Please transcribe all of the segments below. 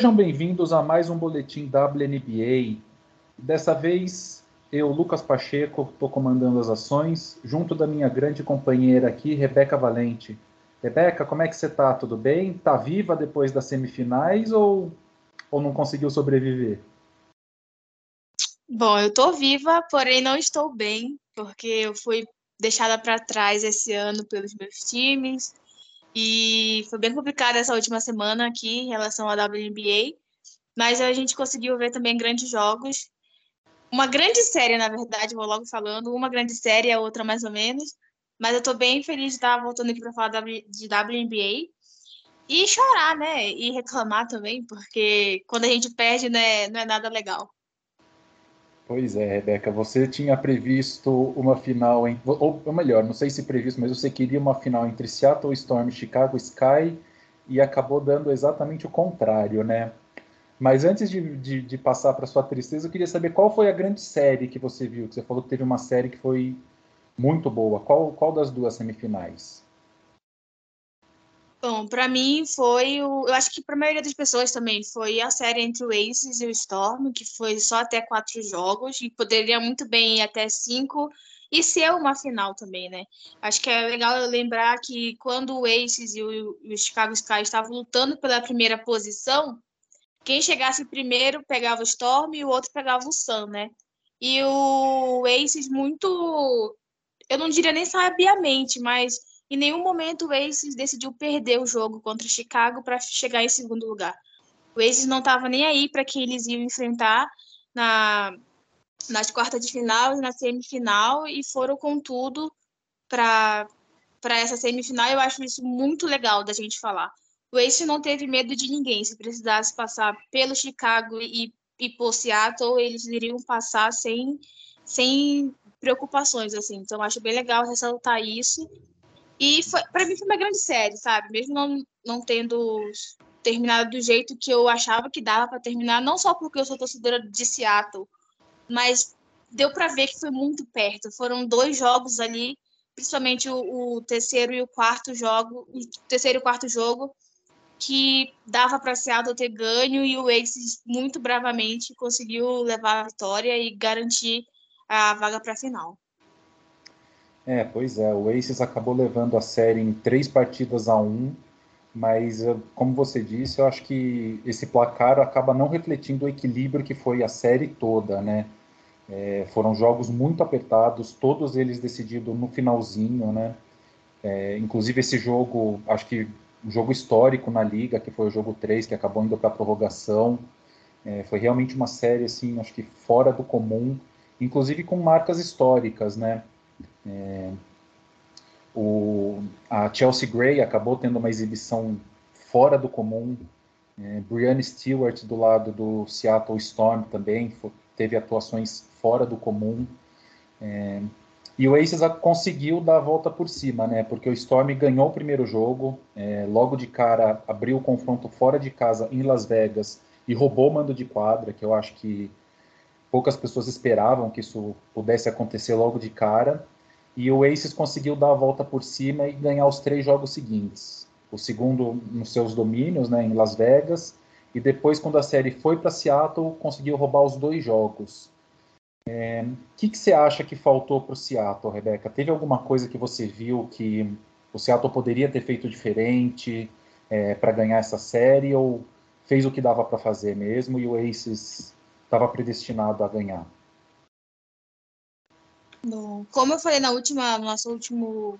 Sejam bem-vindos a mais um boletim WNBA. Dessa vez, eu, Lucas Pacheco, estou comandando as ações, junto da minha grande companheira aqui, Rebeca Valente. Rebeca, como é que você está? Tudo bem? Está viva depois das semifinais ou, ou não conseguiu sobreviver? Bom, eu estou viva, porém não estou bem, porque eu fui deixada para trás esse ano pelos meus times, e foi bem complicado essa última semana aqui em relação à WNBA, mas a gente conseguiu ver também grandes jogos. Uma grande série, na verdade, vou logo falando, uma grande série, a outra mais ou menos. Mas eu estou bem feliz de estar voltando aqui para falar de WNBA. E chorar, né? E reclamar também, porque quando a gente perde, né, não é nada legal. Pois é, Rebeca, você tinha previsto uma final, em, ou, ou melhor, não sei se previsto, mas você queria uma final entre Seattle Storm e Chicago Sky e acabou dando exatamente o contrário, né? Mas antes de, de, de passar para sua tristeza, eu queria saber qual foi a grande série que você viu, que você falou que teve uma série que foi muito boa. Qual, qual das duas semifinais? Bom, para mim foi o. Eu acho que para a maioria das pessoas também foi a série entre o Aces e o Storm, que foi só até quatro jogos, e poderia muito bem ir até cinco e ser uma final também, né? Acho que é legal lembrar que quando o Aces e o, e o Chicago Sky estavam lutando pela primeira posição, quem chegasse primeiro pegava o Storm e o outro pegava o Sun, né? E o Aces muito. Eu não diria nem sabiamente, mas em nenhum momento o Aces decidiu perder o jogo contra o Chicago para chegar em segundo lugar. O Aces não estava nem aí para quem eles iam enfrentar na, nas quartas de final e na semifinal e foram com tudo para essa semifinal. Eu acho isso muito legal da gente falar. O Ace não teve medo de ninguém. Se precisasse passar pelo Chicago e, e por Seattle, eles iriam passar sem, sem preocupações, assim. Então, acho bem legal ressaltar isso. E para mim foi uma grande série, sabe? Mesmo não, não tendo terminado do jeito que eu achava que dava para terminar, não só porque eu sou torcedora de Seattle, mas deu para ver que foi muito perto. Foram dois jogos ali, principalmente o, o terceiro e o quarto jogo, o terceiro e o quarto jogo, que dava para Seattle ter ganho e o Aces muito bravamente conseguiu levar a vitória e garantir a vaga para a final. É, pois é, o Aces acabou levando a série em três partidas a um, mas eh, como você disse, eu acho que esse placar acaba não refletindo o equilíbrio que foi a série toda, né? É, foram jogos muito apertados, todos eles decididos no finalzinho, né? É, inclusive esse jogo, acho que um jogo histórico na liga, que foi o jogo 3, que acabou indo para a prorrogação. É, foi realmente uma série, assim, acho que fora do comum, inclusive com marcas históricas, né? É, o, a Chelsea Gray acabou tendo uma exibição fora do comum. É, Brianna Stewart do lado do Seattle Storm também foi, teve atuações fora do comum. É, e o Aces conseguiu dar a volta por cima, né? Porque o Storm ganhou o primeiro jogo, é, logo de cara abriu o confronto fora de casa em Las Vegas e roubou o mando de quadra, que eu acho que poucas pessoas esperavam que isso pudesse acontecer logo de cara. E o Aces conseguiu dar a volta por cima e ganhar os três jogos seguintes. O segundo nos seus domínios, né, em Las Vegas, e depois, quando a série foi para Seattle, conseguiu roubar os dois jogos. O é, que, que você acha que faltou para o Seattle, Rebeca? Teve alguma coisa que você viu que o Seattle poderia ter feito diferente é, para ganhar essa série ou fez o que dava para fazer mesmo e o Aces estava predestinado a ganhar? Como eu falei na última, no nosso último,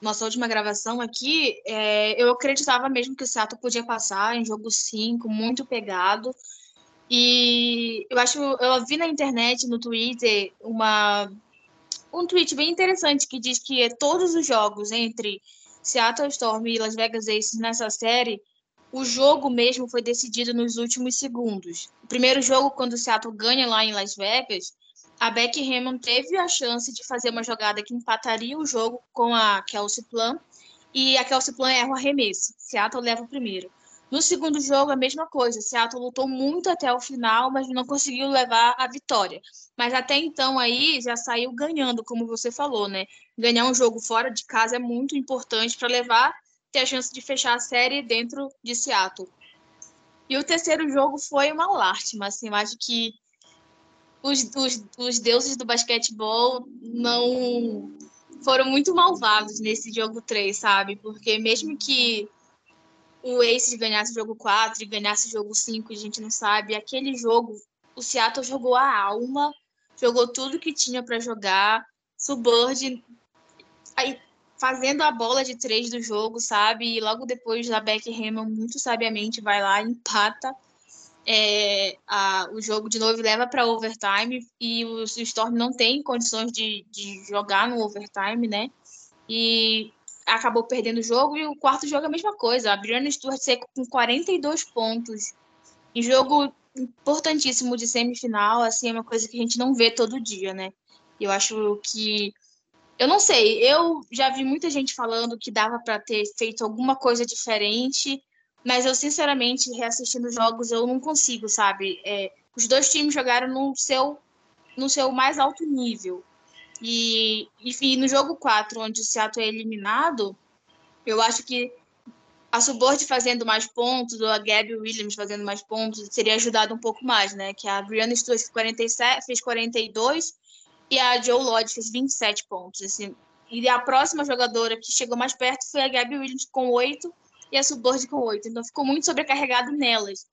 nossa última gravação aqui, é, eu acreditava mesmo que o Seattle podia passar em jogo 5, muito pegado. E eu acho, eu vi na internet, no Twitter, uma um tweet bem interessante que diz que todos os jogos entre Seattle Storm e Las Vegas Aces nessa série, o jogo mesmo foi decidido nos últimos segundos. O primeiro jogo, quando o Seattle ganha lá em Las Vegas, a Becky Hammond teve a chance de fazer uma jogada que empataria o jogo com a Kelsey Plum, e a Kelsey Plum erra o arremesso. Seattle leva o primeiro. No segundo jogo, a mesma coisa. Seattle lutou muito até o final, mas não conseguiu levar a vitória. Mas até então aí já saiu ganhando, como você falou, né? Ganhar um jogo fora de casa é muito importante para levar ter a chance de fechar a série dentro de Seattle. E o terceiro jogo foi uma lástima, assim, acho que os, os, os deuses do basquetebol não foram muito malvados nesse jogo 3, sabe? Porque mesmo que o Aces ganhasse o jogo 4 e ganhasse o jogo 5, a gente não sabe, aquele jogo, o Seattle jogou a alma, jogou tudo que tinha para jogar, Suburb aí, fazendo a bola de três do jogo, sabe? E logo depois a Beck Hammond muito sabiamente vai lá, empata é, a, o jogo de novo leva para overtime e o, o, Storm não tem condições de, de jogar no overtime, né? E acabou perdendo o jogo e o quarto jogo é a mesma coisa. A Brianna Stewart seco com 42 pontos em jogo importantíssimo de semifinal, assim, é uma coisa que a gente não vê todo dia, né? Eu acho que eu não sei, eu já vi muita gente falando que dava para ter feito alguma coisa diferente mas eu, sinceramente, reassistindo jogos, eu não consigo, sabe? É, os dois times jogaram no seu, no seu mais alto nível. E, enfim, no jogo 4, onde o Seattle é eliminado, eu acho que a Subord fazendo mais pontos, ou a Gabby Williams fazendo mais pontos, teria ajudado um pouco mais, né? Que a Brianna Stewart fez, 47, fez 42 e a Joe Lodge fez 27 pontos. Assim. E a próxima jogadora que chegou mais perto foi a Gabby Williams com 8 e a Suborg com oito. Então ficou muito sobrecarregado nelas.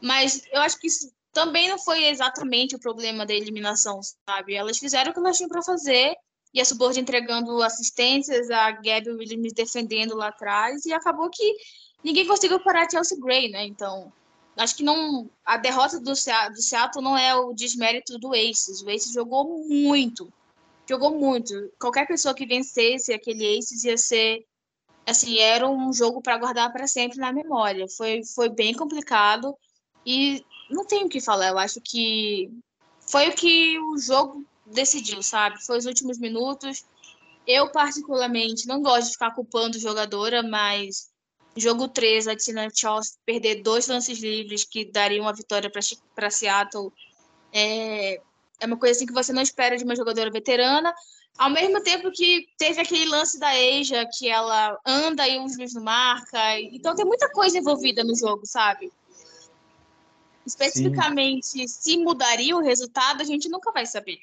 Mas eu acho que isso também não foi exatamente o problema da eliminação, sabe? Elas fizeram o que elas tinham para fazer e a Suborg entregando assistências, a Gabby Williams defendendo lá atrás e acabou que ninguém conseguiu parar a Chelsea Gray, né? Então, acho que não a derrota do, do Seattle não é o desmérito do Aces. O Aces jogou muito. Jogou muito. Qualquer pessoa que vencesse aquele Aces ia ser assim, era um jogo para guardar para sempre na memória. Foi, foi bem complicado e não tenho o que falar. Eu acho que foi o que o jogo decidiu, sabe? Foi os últimos minutos. Eu, particularmente, não gosto de ficar culpando jogadora, mas jogo 3, a Tina Charles perder dois lances livres que dariam a vitória para Seattle é, é uma coisa assim que você não espera de uma jogadora veterana. Ao mesmo tempo que teve aquele lance da Asia, que ela anda e o juiz não marca. Então tem muita coisa envolvida no jogo, sabe? Especificamente, Sim. se mudaria o resultado, a gente nunca vai saber.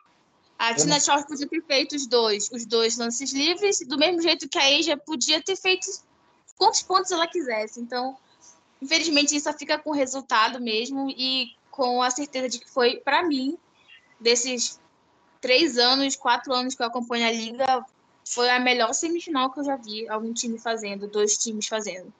A Tina Charles podia ter feito os dois, os dois lances livres, do mesmo jeito que a Asia podia ter feito quantos pontos ela quisesse. Então, infelizmente, isso fica com o resultado mesmo e com a certeza de que foi, para mim, desses três anos, quatro anos que eu acompanho a liga, foi a melhor semifinal que eu já vi algum time fazendo, dois times fazendo.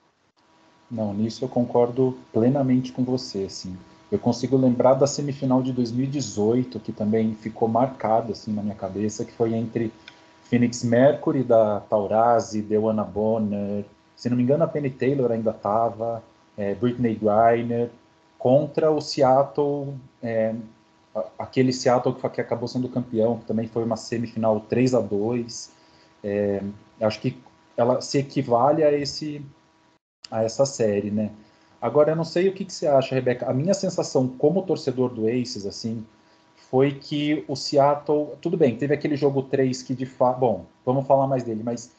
Não, nisso eu concordo plenamente com você, assim. Eu consigo lembrar da semifinal de 2018, que também ficou marcada assim na minha cabeça, que foi entre Phoenix Mercury da Taurasi, Dewana Bonner, se não me engano a Penny Taylor ainda estava, é, Britney Griner, contra o Seattle é, aquele Seattle que, acabou sendo campeão, que também foi uma semifinal 3 a 2 é, acho que ela se equivale a esse a essa série, né? Agora, eu não sei o que, que você acha, Rebeca. A minha sensação como torcedor do Aces, assim, foi que o Seattle... Tudo bem, teve aquele jogo 3 que de fato... Bom, vamos falar mais dele, mas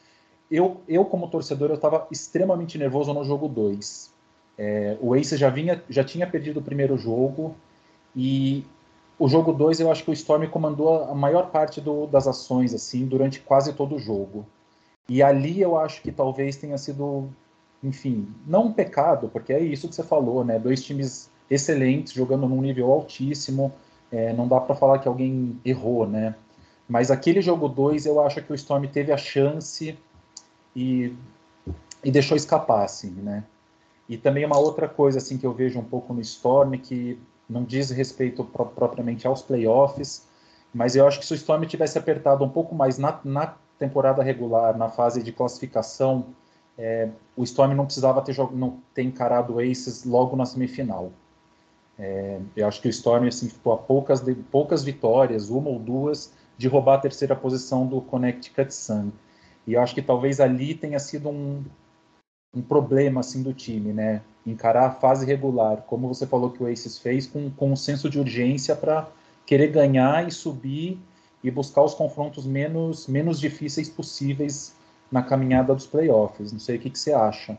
eu, eu como torcedor, eu estava extremamente nervoso no jogo 2. É, o Aces já, vinha, já tinha perdido o primeiro jogo e o jogo 2, eu acho que o Storm comandou a maior parte do, das ações, assim, durante quase todo o jogo. E ali eu acho que talvez tenha sido, enfim, não um pecado, porque é isso que você falou, né? Dois times excelentes, jogando num nível altíssimo, é, não dá para falar que alguém errou, né? Mas aquele jogo 2, eu acho que o Storm teve a chance e, e deixou escapar, assim, né? E também uma outra coisa, assim, que eu vejo um pouco no Storm, que não diz respeito pro, propriamente aos playoffs, mas eu acho que se o Storm tivesse apertado um pouco mais na, na temporada regular, na fase de classificação, é, o Storm não precisava ter, não ter encarado o Aces logo na semifinal. É, eu acho que o Storm assim, ficou a poucas, poucas vitórias, uma ou duas, de roubar a terceira posição do Connecticut Sun. E eu acho que talvez ali tenha sido um, um problema assim do time, né? Encarar a fase regular, como você falou que o Aces fez, com, com um senso de urgência para querer ganhar e subir e buscar os confrontos menos, menos difíceis possíveis na caminhada dos playoffs. Não sei o que, que você acha.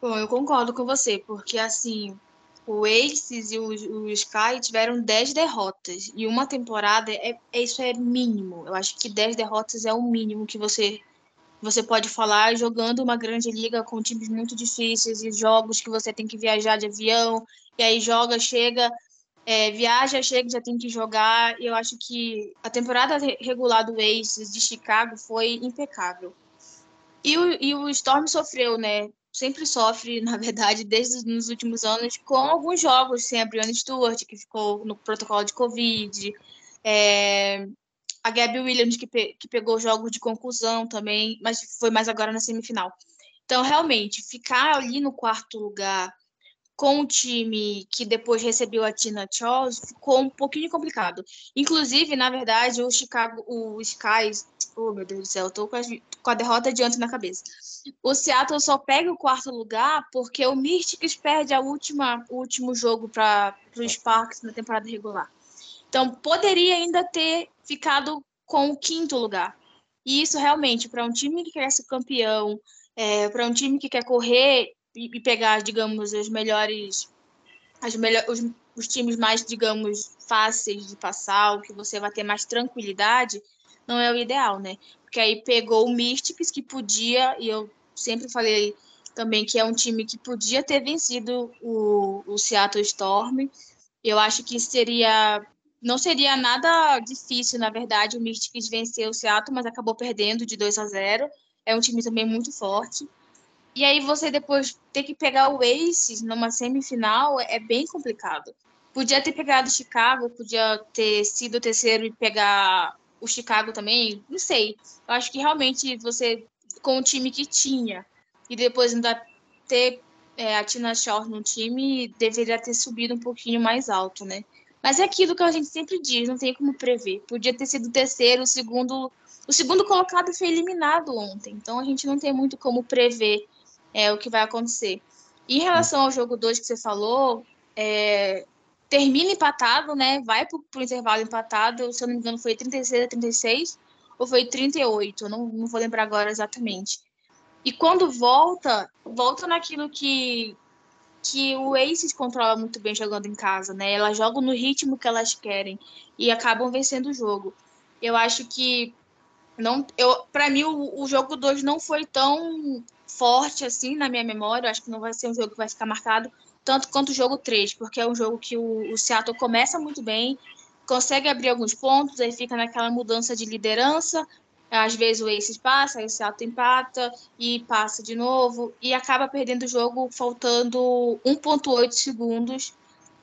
Bom, eu concordo com você, porque assim, o Aces e o, o Sky tiveram 10 derrotas. E uma temporada, é, é, isso é mínimo. Eu acho que 10 derrotas é o mínimo que você, você pode falar jogando uma grande liga com times muito difíceis e jogos que você tem que viajar de avião. E aí joga, chega, é, viaja, chega, já tem que jogar. Eu acho que a temporada regular do Aces de Chicago foi impecável. E o, e o Storm sofreu, né? Sempre sofre, na verdade, desde nos últimos anos, com alguns jogos, sem a Brianna Stewart, que ficou no protocolo de Covid, é, a Gabby Williams, que, pe que pegou jogos de conclusão também, mas foi mais agora na semifinal. Então, realmente, ficar ali no quarto lugar com o time que depois recebeu a Tina Charles ficou um pouquinho complicado. Inclusive, na verdade, o Chicago, o Skies, oh meu Deus do céu, eu tô com a, com a derrota adiante na cabeça. O Seattle só pega o quarto lugar porque o Mystics perde a última, o último jogo para o Sparks na temporada regular. Então, poderia ainda ter ficado com o quinto lugar. E isso realmente, para um time que quer ser campeão, é, para um time que quer correr e, pegar, digamos, os melhores, as melhor, os, os times mais, digamos, fáceis de passar, o que você vai ter mais tranquilidade, não é o ideal, né? Porque aí pegou o Mystics, que podia, e eu sempre falei também que é um time que podia ter vencido o, o Seattle Storm. Eu acho que seria. Não seria nada difícil, na verdade, o Mystics vencer o Seattle, mas acabou perdendo de 2 a 0. É um time também muito forte. E aí você depois ter que pegar o Aces numa semifinal é bem complicado. Podia ter pegado Chicago, podia ter sido o terceiro e pegar o Chicago também, não sei. Eu acho que realmente você, com o time que tinha, e depois ainda ter é, a Tina Shaw no time, deveria ter subido um pouquinho mais alto, né? Mas é aquilo que a gente sempre diz, não tem como prever. Podia ter sido o terceiro, o segundo. O segundo colocado foi eliminado ontem, então a gente não tem muito como prever é, o que vai acontecer. Em relação ao jogo 2 que você falou, é, termina empatado, né? Vai para o intervalo empatado, se eu não me engano, foi 36 a 36 ou foi 38, não, não vou lembrar agora exatamente. E quando volta, volta naquilo que, que o Aces controla muito bem jogando em casa, né? Elas jogam no ritmo que elas querem e acabam vencendo o jogo. Eu acho que não, eu, para mim o, o jogo 2 não foi tão forte assim na minha memória. Eu acho que não vai ser um jogo que vai ficar marcado tanto quanto o jogo 3, porque é um jogo que o, o Seattle começa muito bem, consegue abrir alguns pontos, aí fica naquela mudança de liderança. Às vezes o Aces passa, aí o Seattle empata e passa de novo e acaba perdendo o jogo faltando 1.8 segundos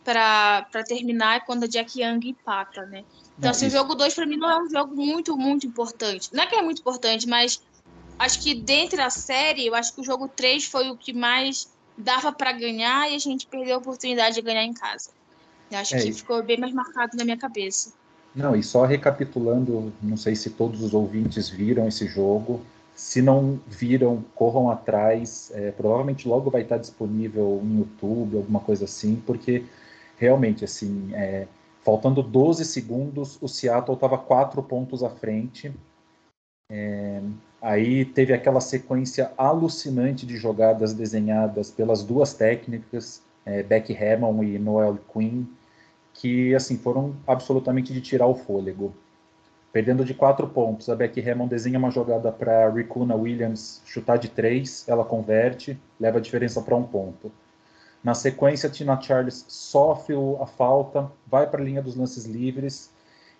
para terminar quando a Jack Young empata, né? Então, assim, isso... o jogo 2 para mim não é um jogo muito, muito importante. Não é que é muito importante, mas acho que dentro da série, eu acho que o jogo 3 foi o que mais dava para ganhar e a gente perdeu a oportunidade de ganhar em casa. Eu acho é, que ficou bem mais marcado na minha cabeça. Não, e só recapitulando, não sei se todos os ouvintes viram esse jogo. Se não viram, corram atrás. É, provavelmente logo vai estar disponível no YouTube, alguma coisa assim, porque realmente, assim, é, faltando 12 segundos, o Seattle estava quatro pontos à frente. É, aí teve aquela sequência alucinante de jogadas desenhadas pelas duas técnicas, é, Becky Hammond e Noel Quinn, que assim foram absolutamente de tirar o fôlego. Perdendo de quatro pontos, a Becky Hammond desenha uma jogada para Ricuna Williams chutar de três, ela converte, leva a diferença para um ponto. Na sequência, Tina Charles sofre a falta, vai para a linha dos lances livres,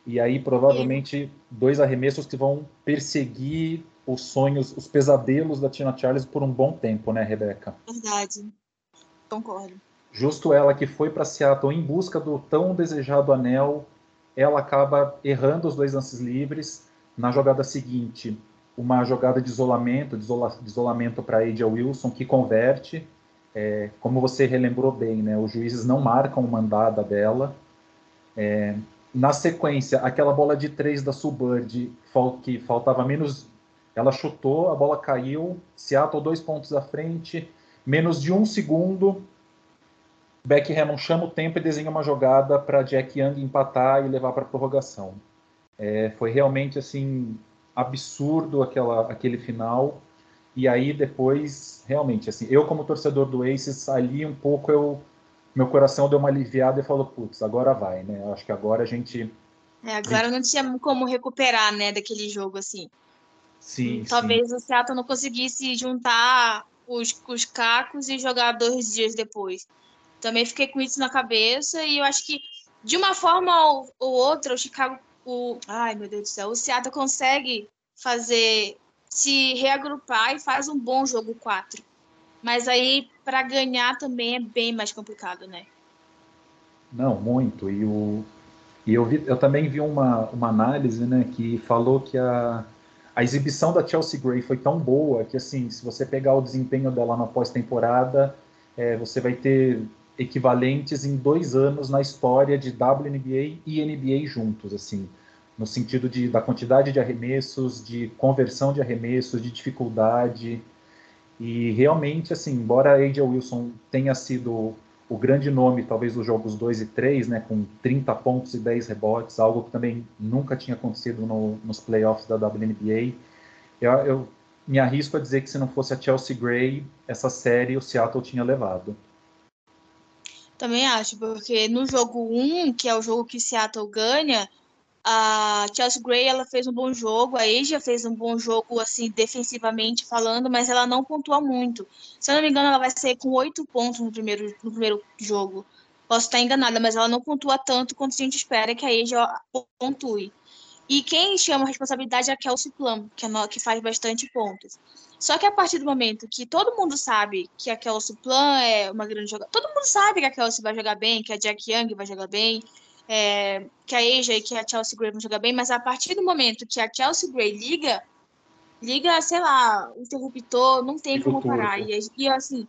e aí, provavelmente, dois arremessos que vão perseguir os sonhos, os pesadelos da Tina Charles por um bom tempo, né, Rebeca? Verdade. Concordo. Justo ela que foi para Seattle em busca do tão desejado anel, ela acaba errando os dois lances livres. Na jogada seguinte, uma jogada de isolamento, de, isola, de isolamento para Adia Wilson, que converte. É, como você relembrou bem, né, os juízes não marcam mandada dela. É, na sequência, aquela bola de três da Subbird, que faltava menos. Ela chutou, a bola caiu, Seattle dois pontos à frente, menos de um segundo. Beck Hammond chama o tempo e desenha uma jogada para Jack Young empatar e levar para a prorrogação. É, foi realmente assim absurdo aquela, aquele final. E aí depois, realmente, assim, eu como torcedor do Aces, ali um pouco eu meu coração deu uma aliviada e falou, putz, agora vai, né? Acho que agora a gente é, agora não tinha como recuperar, né, daquele jogo assim. Sim. Talvez sim. o Seattle não conseguisse juntar os, os cacos e jogar dois dias depois. Também fiquei com isso na cabeça e eu acho que de uma forma ou, ou outra o Chicago, o, ai meu Deus do céu, o Seattle consegue fazer se reagrupar e faz um bom jogo 4. Mas aí para ganhar também é bem mais complicado, né? Não, muito. E o e eu, vi, eu também vi uma, uma análise né, que falou que a, a exibição da Chelsea Gray foi tão boa que, assim, se você pegar o desempenho dela na pós-temporada, é, você vai ter equivalentes em dois anos na história de WNBA e NBA juntos, assim, no sentido de, da quantidade de arremessos, de conversão de arremessos, de dificuldade. E realmente, assim, embora AJ Wilson tenha sido o grande nome, talvez, dos jogos 2 e 3, né, com 30 pontos e 10 rebotes, algo que também nunca tinha acontecido no, nos playoffs da WNBA. Eu, eu, me arrisco a dizer que se não fosse a Chelsea Gray, essa série o Seattle tinha levado. Também acho, porque no jogo 1, um, que é o jogo que Seattle ganha, a Chelsea Gray ela fez um bom jogo, a Asia fez um bom jogo assim defensivamente falando, mas ela não pontua muito. Se eu não me engano, ela vai sair com oito pontos no primeiro, no primeiro jogo. Posso estar enganada, mas ela não pontua tanto quanto a gente espera que a Asia pontue. E quem chama a responsabilidade é a Kelsey Plum, que, é que faz bastante pontos. Só que a partir do momento que todo mundo sabe que a Kelsey Plum é uma grande jogadora, todo mundo sabe que a Kelsey vai jogar bem, que a Jack Young vai jogar bem, é, que a Asia e que a Chelsea Gray vão jogar bem, mas a partir do momento que a Chelsea Gray liga, liga, sei lá, interruptor, não tem como parar. E, e assim,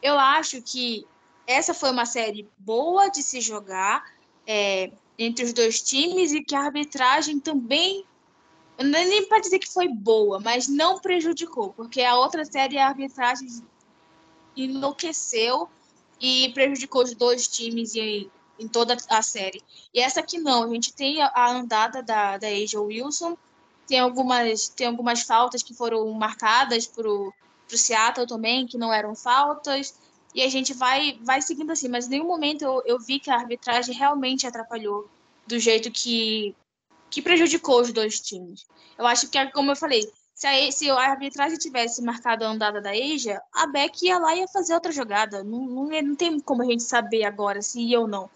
eu acho que essa foi uma série boa de se jogar é, entre os dois times e que a arbitragem também nem para dizer que foi boa, mas não prejudicou, porque a outra série a arbitragem enlouqueceu e prejudicou os dois times e em toda a série. E essa aqui não, a gente tem a andada da, da Asia Wilson, tem algumas, tem algumas faltas que foram marcadas para o Seattle também, que não eram faltas, e a gente vai, vai seguindo assim, mas em nenhum momento eu, eu vi que a arbitragem realmente atrapalhou do jeito que, que prejudicou os dois times. Eu acho que, como eu falei, se a, se a arbitragem tivesse marcado a andada da Asia, a Beck ia lá e ia fazer outra jogada. Não, não, não tem como a gente saber agora se ia ou não.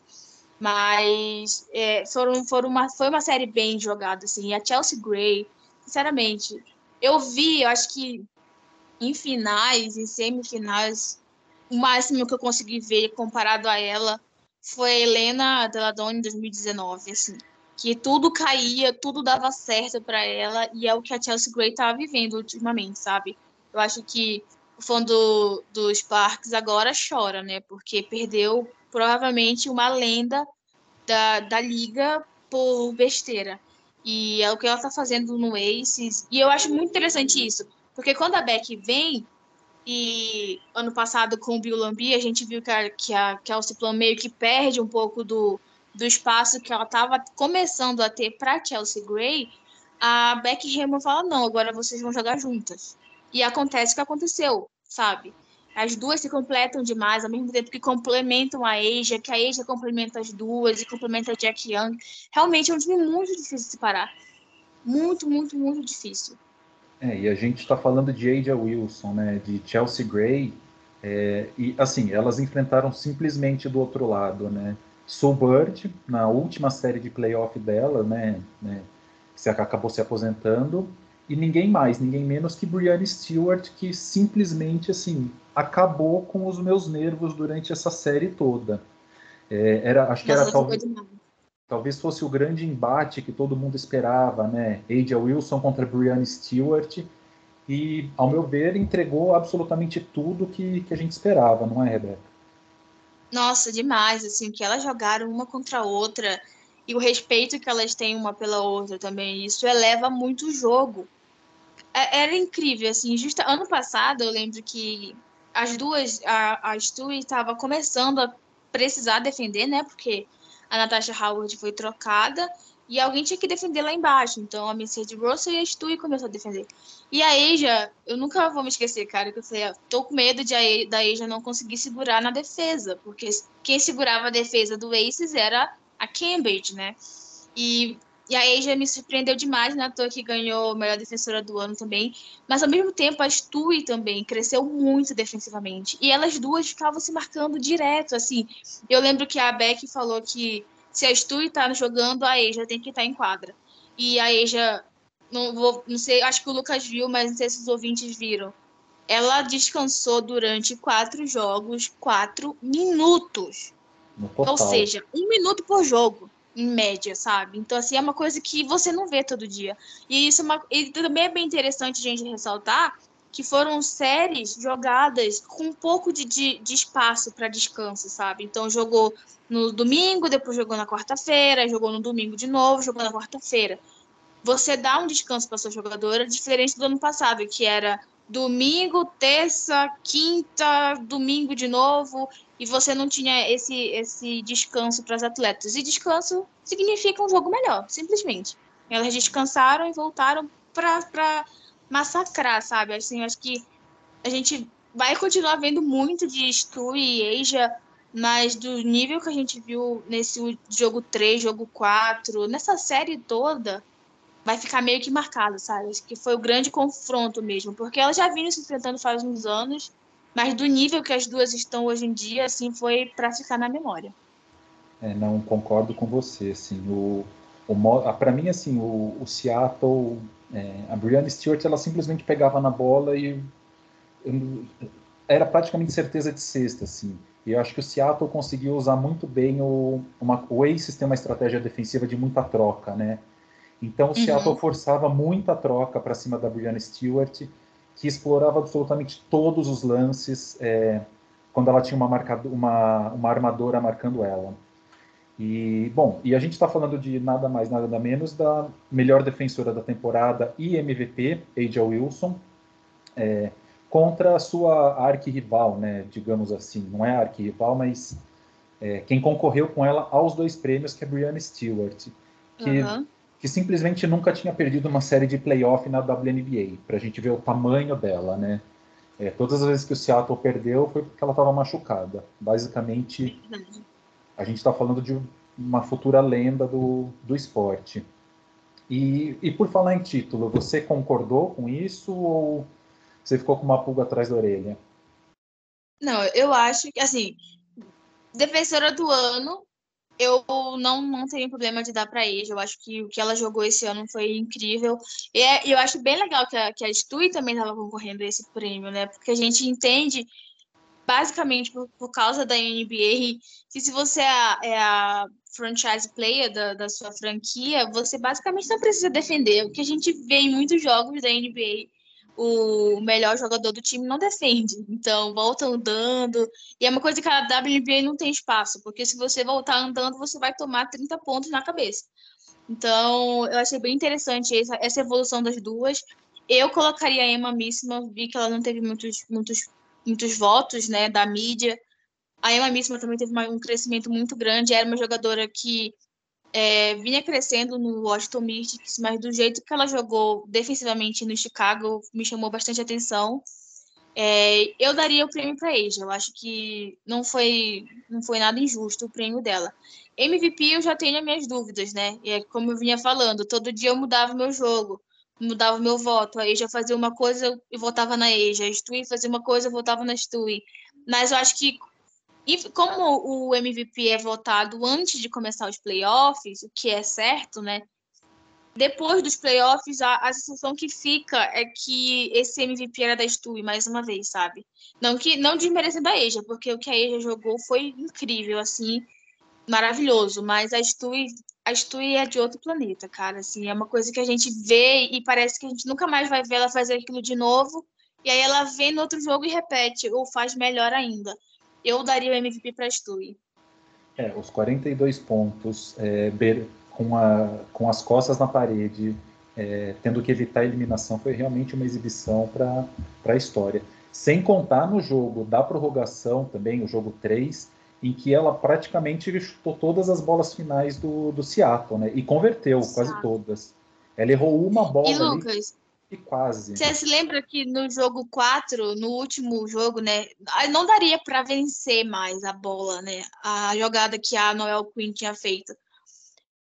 Mas é, foram, foram uma, foi uma série bem jogada, assim. A Chelsea Gray, sinceramente, eu vi, eu acho que em finais, em semifinais, o máximo que eu consegui ver comparado a ela foi a Helena Deladone em 2019, assim. Que tudo caía, tudo dava certo para ela, e é o que a Chelsea Gray estava vivendo ultimamente, sabe? Eu acho que o fã do, dos Sparks agora chora, né? Porque perdeu provavelmente uma lenda da, da liga por besteira. E é o que ela está fazendo no Aces. E eu acho muito interessante isso. Porque quando a Beck vem, e ano passado com o Bill Lambi, a gente viu que a, que a Kelsey Plum meio que perde um pouco do, do espaço que ela estava começando a ter para Chelsea Gray. A Beck Hammond fala: não, agora vocês vão jogar juntas. E acontece o que aconteceu, sabe? As duas se completam demais, ao mesmo tempo que complementam a Asia, que a Asia complementa as duas e complementa a Jack Young. Realmente é um time muito difícil de separar. Muito, muito, muito difícil. É, e a gente está falando de Aja Wilson, né, de Chelsea Gray, é, e assim, elas enfrentaram simplesmente do outro lado, né, Sue Bird, na última série de playoff dela, né, né, que acabou se aposentando, e ninguém mais, ninguém menos que Brianna Stewart, que simplesmente assim acabou com os meus nervos durante essa série toda. É, era, acho que era talvez, talvez fosse o grande embate que todo mundo esperava, né? Aja Wilson contra Brianna Stewart e, ao meu ver, entregou absolutamente tudo que, que a gente esperava, não é, Rebeca? Nossa, demais, assim, que elas jogaram uma contra a outra e o respeito que elas têm uma pela outra também, isso eleva muito o jogo. É, era incrível, assim, justo ano passado eu lembro que as duas, a, a Stu estava começando a precisar defender, né, porque a Natasha Howard foi trocada E alguém tinha que defender lá embaixo. Então a Mercedes Russell e a Stu começou a defender. E a Asia, eu nunca vou me esquecer, cara, que eu falei, tô com medo de a, da Asia não conseguir segurar na defesa, porque quem segurava a defesa do Aces era a Cambridge, né? E, e a Asia me surpreendeu demais, na né? toa que ganhou a melhor defensora do ano também. Mas ao mesmo tempo a Stui também cresceu muito defensivamente. E elas duas ficavam se marcando direto, assim. Eu lembro que a Beck falou que se a Stu tá jogando, a Eja tem que estar tá em quadra. E a Eja, não, vou, não sei, acho que o Lucas viu, mas não sei se os ouvintes viram. Ela descansou durante quatro jogos, quatro minutos. Ou seja, um minuto por jogo, em média, sabe? Então, assim, é uma coisa que você não vê todo dia. E isso é uma, e também é bem interessante a gente ressaltar que foram séries jogadas com um pouco de, de, de espaço para descanso, sabe? Então jogou no domingo, depois jogou na quarta-feira, jogou no domingo de novo, jogou na quarta-feira. Você dá um descanso para sua jogadora, diferente do ano passado, que era domingo, terça, quinta, domingo de novo, e você não tinha esse, esse descanso para as atletas. E descanso significa um jogo melhor, simplesmente. Elas descansaram e voltaram para massacrar, sabe? Assim, acho que a gente vai continuar vendo muito de Stu e Asia, mas do nível que a gente viu nesse jogo 3, jogo 4, nessa série toda, vai ficar meio que marcado, sabe? Acho que foi o grande confronto mesmo, porque elas já vinham se enfrentando faz uns anos, mas do nível que as duas estão hoje em dia, assim, foi para ficar na memória. É, não concordo com você, assim, o, o para mim, assim, o, o Seattle é, a Brianna Stewart, ela simplesmente pegava na bola e eu, era praticamente certeza de sexta, assim. E eu acho que o Seattle conseguiu usar muito bem o, uma, o uma estratégia defensiva de muita troca, né? Então o uhum. Seattle forçava muita troca para cima da Brianna Stewart, que explorava absolutamente todos os lances é, quando ela tinha uma, marcado, uma, uma armadora marcando ela. E, bom, e a gente está falando de nada mais, nada menos da melhor defensora da temporada e MVP, Aja Wilson, é, contra a sua arquirrival, né, digamos assim. Não é arquirrival, mas é, quem concorreu com ela aos dois prêmios, que é Brianna Stewart, que, uhum. que simplesmente nunca tinha perdido uma série de playoff na WNBA, para a gente ver o tamanho dela, né. É, todas as vezes que o Seattle perdeu foi porque ela estava machucada. Basicamente, a gente está falando de uma futura lenda do, do esporte. E, e por falar em título, você concordou com isso ou você ficou com uma pulga atrás da orelha? Não, eu acho que, assim, defensora do ano, eu não, não tenho problema de dar para ele. Eu acho que o que ela jogou esse ano foi incrível. E é, eu acho bem legal que a, que a Stui também estava concorrendo a esse prêmio, né? Porque a gente entende basicamente por, por causa da NBA, que se você é a, é a franchise player da, da sua franquia, você basicamente não precisa defender. O que a gente vê em muitos jogos da NBA, o melhor jogador do time não defende. Então, volta andando. E é uma coisa que a WNBA não tem espaço, porque se você voltar andando, você vai tomar 30 pontos na cabeça. Então, eu achei bem interessante essa, essa evolução das duas. Eu colocaria a Emma Missima, vi que ela não teve muitos, muitos muitos votos né, da mídia. A Emma Missima também teve um crescimento muito grande, era uma jogadora que é, vinha crescendo no Washington Mystics, mas do jeito que ela jogou defensivamente no Chicago me chamou bastante atenção. É, eu daria o prêmio para Asia. Eu acho que não foi, não foi nada injusto o prêmio dela. MVP eu já tenho as minhas dúvidas, né? E é como eu vinha falando, todo dia eu mudava o meu jogo mudava o meu voto. A Eja fazia uma coisa, eu votava na Eja. A Stui fazia uma coisa, eu votava na Stui. Mas eu acho que, como o MVP é votado antes de começar os playoffs, o que é certo, né? Depois dos playoffs, a, a sensação que fica é que esse MVP era da Stui, mais uma vez, sabe? Não que não desmerecendo a Eja, porque o que a Eja jogou foi incrível, assim, maravilhoso. Mas a Stui a Stui é de outro planeta, cara. Assim, é uma coisa que a gente vê e parece que a gente nunca mais vai ver ela fazer aquilo de novo. E aí ela vem no outro jogo e repete, ou faz melhor ainda. Eu daria o MVP para Stui. É, os 42 pontos é, com, a, com as costas na parede, é, tendo que evitar a eliminação, foi realmente uma exibição para a história. Sem contar no jogo da prorrogação também, o jogo 3, em que ela praticamente chutou todas as bolas finais do, do Seattle, né? E converteu quase todas. Ela errou uma bola e, Lucas, e quase. Você se lembra que no jogo 4, no último jogo, né? Não daria para vencer mais a bola, né? A jogada que a Noel Quinn tinha feito.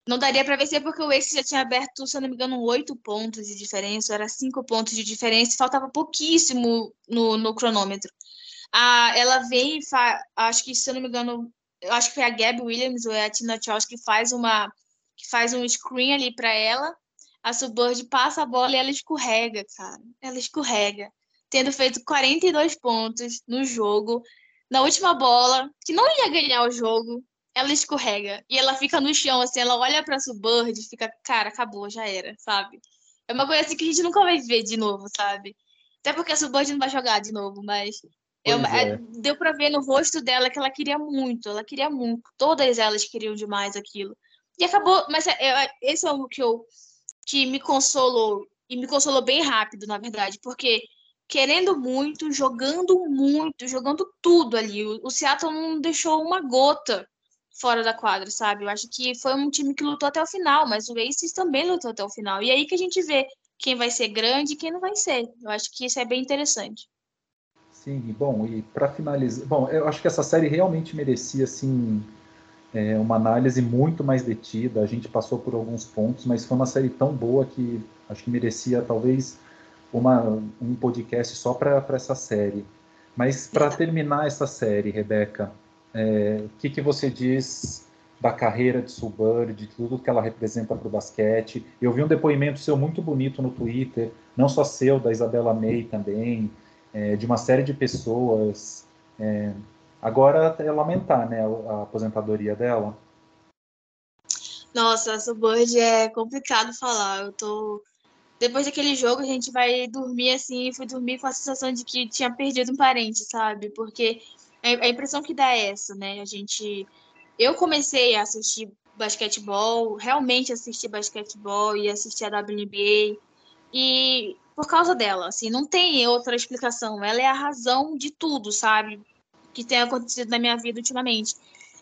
Não daria para vencer porque o Ace já tinha aberto, se eu não me engano, oito pontos de diferença, era cinco pontos de diferença, faltava pouquíssimo no, no cronômetro. Ah, ela vem e faz, acho que, se eu não me engano, acho que foi a Gab Williams ou é a Tina Charles que faz uma que faz um screen ali para ela. A Subbird passa a bola e ela escorrega, cara. Ela escorrega. Tendo feito 42 pontos no jogo, na última bola, que não ia ganhar o jogo, ela escorrega. E ela fica no chão, assim, ela olha pra Subbird e fica, cara, acabou, já era, sabe? É uma coisa assim que a gente nunca vai ver de novo, sabe? Até porque a Subbird não vai jogar de novo, mas é uma, é. deu para ver no rosto dela que ela queria muito, ela queria muito. Todas elas queriam demais aquilo. E acabou, mas é, é, esse é o que eu que me consolou e me consolou bem rápido, na verdade, porque querendo muito, jogando muito, jogando tudo ali. O, o Seattle não deixou uma gota fora da quadra, sabe? Eu acho que foi um time que lutou até o final, mas o Aces também lutou até o final. E aí que a gente vê quem vai ser grande e quem não vai ser. Eu acho que isso é bem interessante. Sim, bom, e para finalizar, bom, eu acho que essa série realmente merecia assim é, uma análise muito mais detida. A gente passou por alguns pontos, mas foi uma série tão boa que acho que merecia talvez uma, um podcast só para essa série. Mas para terminar essa série, Rebeca, é, o que, que você diz da carreira de Suburb, de tudo que ela representa para o basquete? Eu vi um depoimento seu muito bonito no Twitter, não só seu, da Isabela May também, é, de uma série de pessoas. É, agora é lamentar né, a aposentadoria dela. Nossa, essa é complicado falar. Eu tô. Depois daquele jogo, a gente vai dormir assim, fui dormir com a sensação de que tinha perdido um parente, sabe? Porque a impressão que dá é essa, né? A gente. Eu comecei a assistir basquetebol, realmente assistir basquetebol e assistir a WNBA. E por causa dela, assim, não tem outra explicação. Ela é a razão de tudo, sabe? Que tem acontecido na minha vida ultimamente.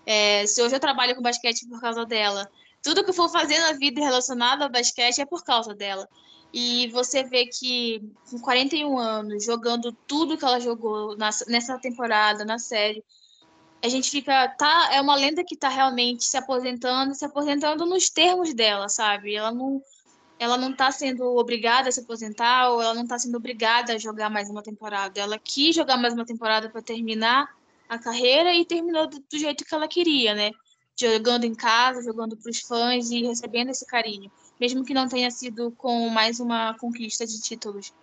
É, se hoje eu trabalho com basquete por causa dela, tudo que eu for fazer na vida relacionado ao basquete é por causa dela. E você vê que com 41 anos, jogando tudo que ela jogou nessa temporada, na série, a gente fica. Tá, é uma lenda que está realmente se aposentando, se aposentando nos termos dela, sabe? Ela não ela não está sendo obrigada a se aposentar ou ela não está sendo obrigada a jogar mais uma temporada. Ela quis jogar mais uma temporada para terminar a carreira e terminou do, do, jeito que ela queria, né? Jogando em casa, jogando para os fãs e recebendo esse carinho, mesmo que não tenha sido com mais uma conquista de títulos,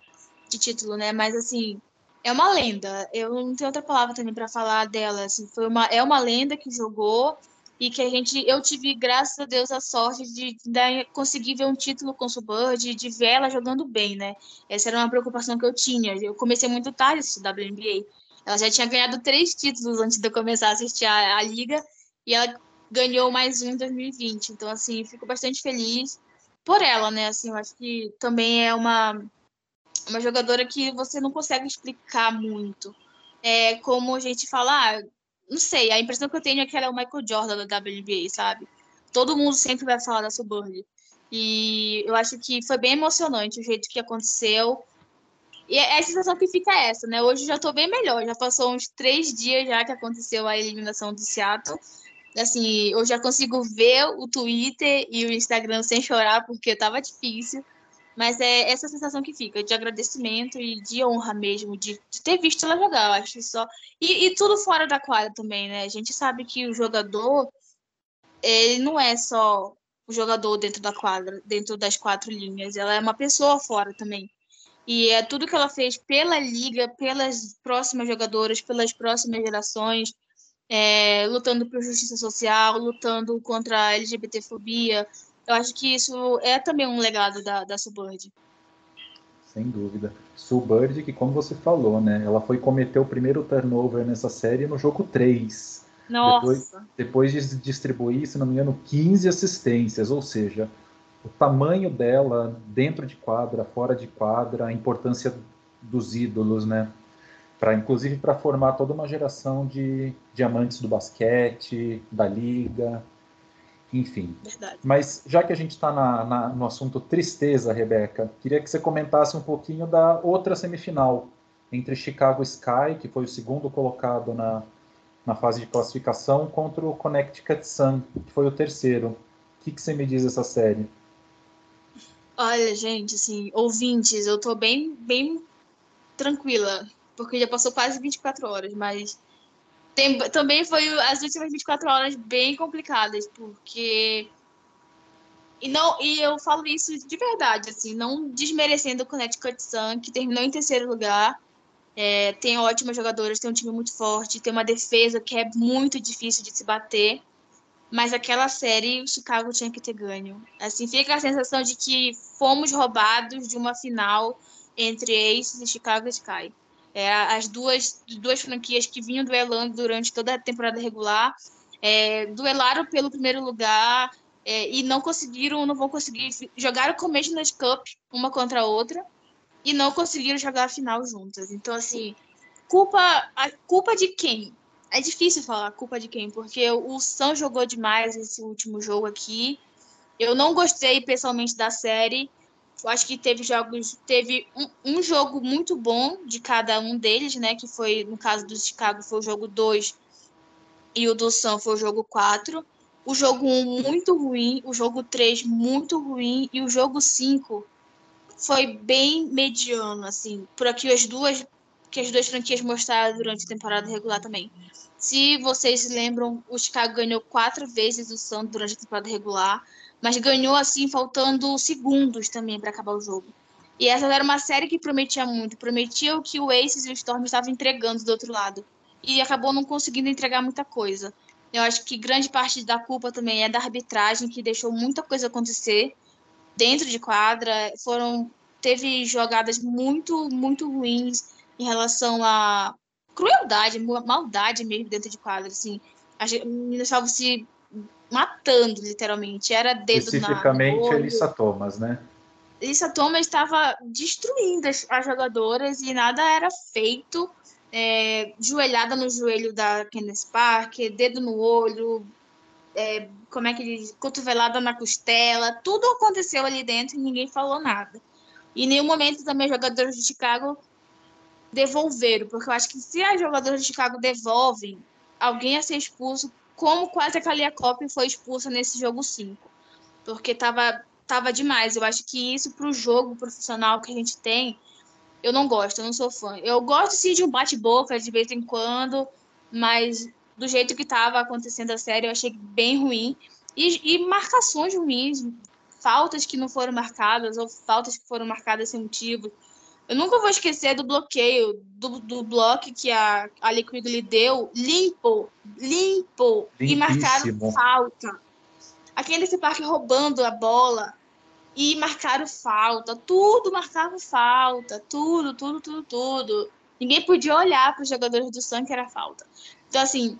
de título, né? Mas assim, é uma lenda. Eu não tenho outra palavra também para falar dela. Assim, foi uma, é uma lenda que jogou e que a gente eu tive graças a Deus a sorte de, de conseguir ver um título com o de, de ver ela jogando bem, né? Essa era uma preocupação que eu tinha. Eu comecei muito tarde a WNBA. Ela já tinha ganhado três títulos antes de eu começar a assistir a, a liga e ela ganhou mais um em 2020. Então assim, fico bastante feliz por ela, né? Assim, eu acho que também é uma uma jogadora que você não consegue explicar muito. É como a gente fala, ah, não sei, a impressão que eu tenho é que ela é o Michael Jordan da WNBA, sabe? Todo mundo sempre vai falar da Suburb. E eu acho que foi bem emocionante o jeito que aconteceu. E é, é a sensação que fica essa, né? Hoje já tô bem melhor. Já passou uns três dias já que aconteceu a eliminação do Seattle. Assim, eu já consigo ver o Twitter e o Instagram sem chorar, porque tava difícil. Mas é essa sensação que fica, de agradecimento e de honra mesmo, de, de ter visto ela jogar, eu acho só. E, e, tudo fora da quadra também, né? A gente sabe que o jogador, ele não é só o jogador dentro da quadra, dentro das quatro linhas, ela é uma pessoa fora também. E é tudo que ela fez pela liga, pelas próximas jogadoras, pelas próximas gerações, é, lutando por justiça social, lutando contra a LGBTfobia, eu acho que isso é também um legado da, da Subbird. Sem dúvida. Subbird, que como você falou, né? Ela foi cometer o primeiro turnover nessa série no jogo 3. Nossa! Depois, depois de distribuir, se não me engano, 15 assistências, ou seja, o tamanho dela dentro de quadra, fora de quadra, a importância dos ídolos, né? para inclusive para formar toda uma geração de diamantes do basquete, da liga, enfim. Verdade. Mas já que a gente está no assunto tristeza, Rebeca, queria que você comentasse um pouquinho da outra semifinal entre Chicago Sky, que foi o segundo colocado na, na fase de classificação, contra o Connecticut Sun, que foi o terceiro. O que, que você me diz dessa série? Olha, gente, assim, ouvintes, eu tô bem, bem tranquila, porque já passou quase 24 horas, mas tem, também foi as últimas 24 horas bem complicadas, porque. E, não, e eu falo isso de verdade, assim, não desmerecendo o Connecticut Sun, que terminou em terceiro lugar. É, tem ótimas jogadoras, tem um time muito forte, tem uma defesa que é muito difícil de se bater. Mas aquela série, o Chicago tinha que ter ganho. Assim, fica a sensação de que fomos roubados de uma final entre Aces e Chicago Sky. É, as duas, duas franquias que vinham duelando durante toda a temporada regular é, duelaram pelo primeiro lugar é, e não conseguiram, não vão conseguir. Jogaram o Commissioner's Cup uma contra a outra e não conseguiram jogar a final juntas. Então, assim, culpa, a culpa de quem? É difícil falar culpa de quem, porque o Sam jogou demais esse último jogo aqui. Eu não gostei pessoalmente da série. Eu acho que teve jogos, teve um, um, jogo muito bom de cada um deles, né? Que foi, no caso do Chicago, foi o jogo 2 e o do Sam foi o jogo 4. O jogo 1 um, muito ruim, o jogo 3 muito ruim e o jogo 5 foi bem mediano, assim, por aqui as duas que as duas franquias mostraram durante a temporada regular também. Se vocês lembram, o Chicago ganhou quatro vezes o Santos durante a temporada regular mas ganhou assim faltando segundos também para acabar o jogo. E essa era uma série que prometia muito, prometia o que o Aces e o Storm estavam entregando do outro lado. E acabou não conseguindo entregar muita coisa. Eu acho que grande parte da culpa também é da arbitragem, que deixou muita coisa acontecer dentro de quadra. Foram teve jogadas muito, muito ruins em relação a crueldade, maldade mesmo dentro de quadra, assim. As meninas estavam se matando, literalmente. Era dedo Especificamente na, a Elissa Thomas, né? Elissa Thomas estava destruindo as, as, jogadoras e nada era feito. É, joelhada no joelho da Candice Parker, dedo no olho, é, como é que diz? Cotovelada na costela, tudo aconteceu ali dentro e ninguém falou nada. E em nenhum momento também os jogadores de Chicago devolveram, porque eu acho que se as jogadoras de Chicago devolvem, alguém ia ser expulso como quase a Kaliakop foi expulsa nesse jogo 5. Porque tava, tava demais. Eu acho que isso para o jogo profissional que a gente tem, eu não gosto, eu não sou fã. Eu gosto sim de um bate-boca de vez em quando, mas do jeito que estava acontecendo a série, eu achei bem ruim. E, e, marcações ruins, faltas que não foram marcadas, ou faltas que foram marcadas sem motivo. Eu nunca vou esquecer do bloqueio, do, do bloco que a, a Liquid lhe deu, limpo, limpo, Limpíssimo. e marcaram falta. Aquele parque roubando a bola e marcaram falta, tudo marcava falta, tudo, tudo, tudo, tudo. Ninguém podia olhar para os jogadores do Sun que era falta. Então, assim,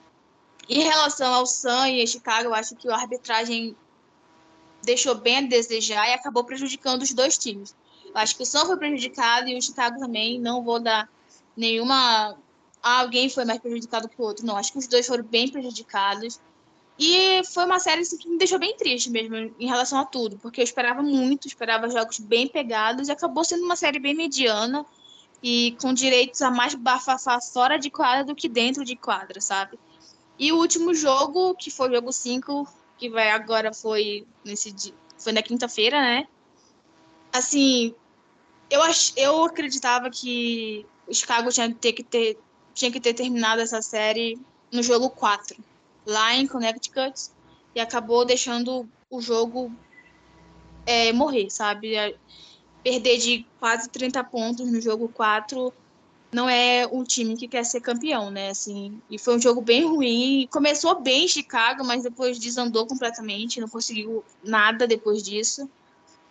em relação ao Sun e a Chicago, eu acho que a arbitragem deixou bem a desejar e acabou prejudicando os dois times. Acho que o São foi prejudicado e o Chicago também. Não vou dar nenhuma. Ah, alguém foi mais prejudicado que o outro. Não, acho que os dois foram bem prejudicados. E foi uma série assim, que me deixou bem triste mesmo em relação a tudo, porque eu esperava muito, esperava jogos bem pegados e acabou sendo uma série bem mediana e com direitos a mais bafafá fora de quadra do que dentro de quadra, sabe? E o último jogo, que foi o jogo 5, que vai agora foi nesse dia, foi na quinta-feira, né? Assim, eu, ach, eu acreditava que o Chicago tinha que, ter, que ter, tinha que ter terminado essa série no jogo 4, lá em Connecticut, e acabou deixando o jogo é, morrer, sabe? É, perder de quase 30 pontos no jogo 4 não é um time que quer ser campeão, né? Assim, e foi um jogo bem ruim. Começou bem em Chicago, mas depois desandou completamente, não conseguiu nada depois disso.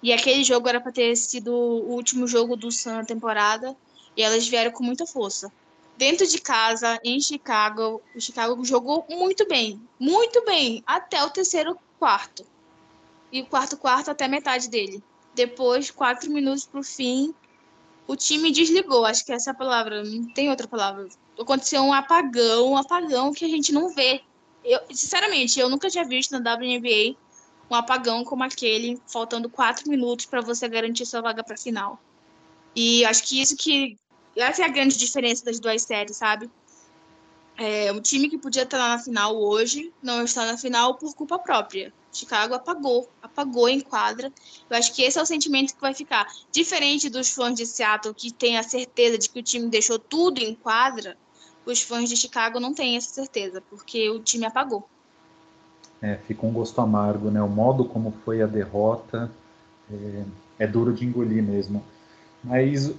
E aquele jogo era para ter sido o último jogo do Sun na temporada. E elas vieram com muita força. Dentro de casa, em Chicago, o Chicago jogou muito bem. Muito bem. Até o terceiro quarto. E o quarto quarto até metade dele. Depois, quatro minutos para o fim, o time desligou, acho que essa é a palavra, não tem outra palavra. Aconteceu um apagão, um apagão que a gente não vê. Eu, sinceramente, eu nunca tinha visto na WNBA um apagão como aquele, faltando quatro minutos para você garantir sua vaga para final. E acho que isso que essa é a grande diferença das duas séries, sabe? É, um time que podia estar na final hoje não está na final por culpa própria. Chicago apagou, apagou em quadra. Eu acho que esse é o sentimento que vai ficar. Diferente dos fãs de Seattle que têm a certeza de que o time deixou tudo em quadra, os fãs de Chicago não têm essa certeza, porque o time apagou. É, fica um gosto amargo, né? O modo como foi a derrota é, é duro de engolir mesmo. Mas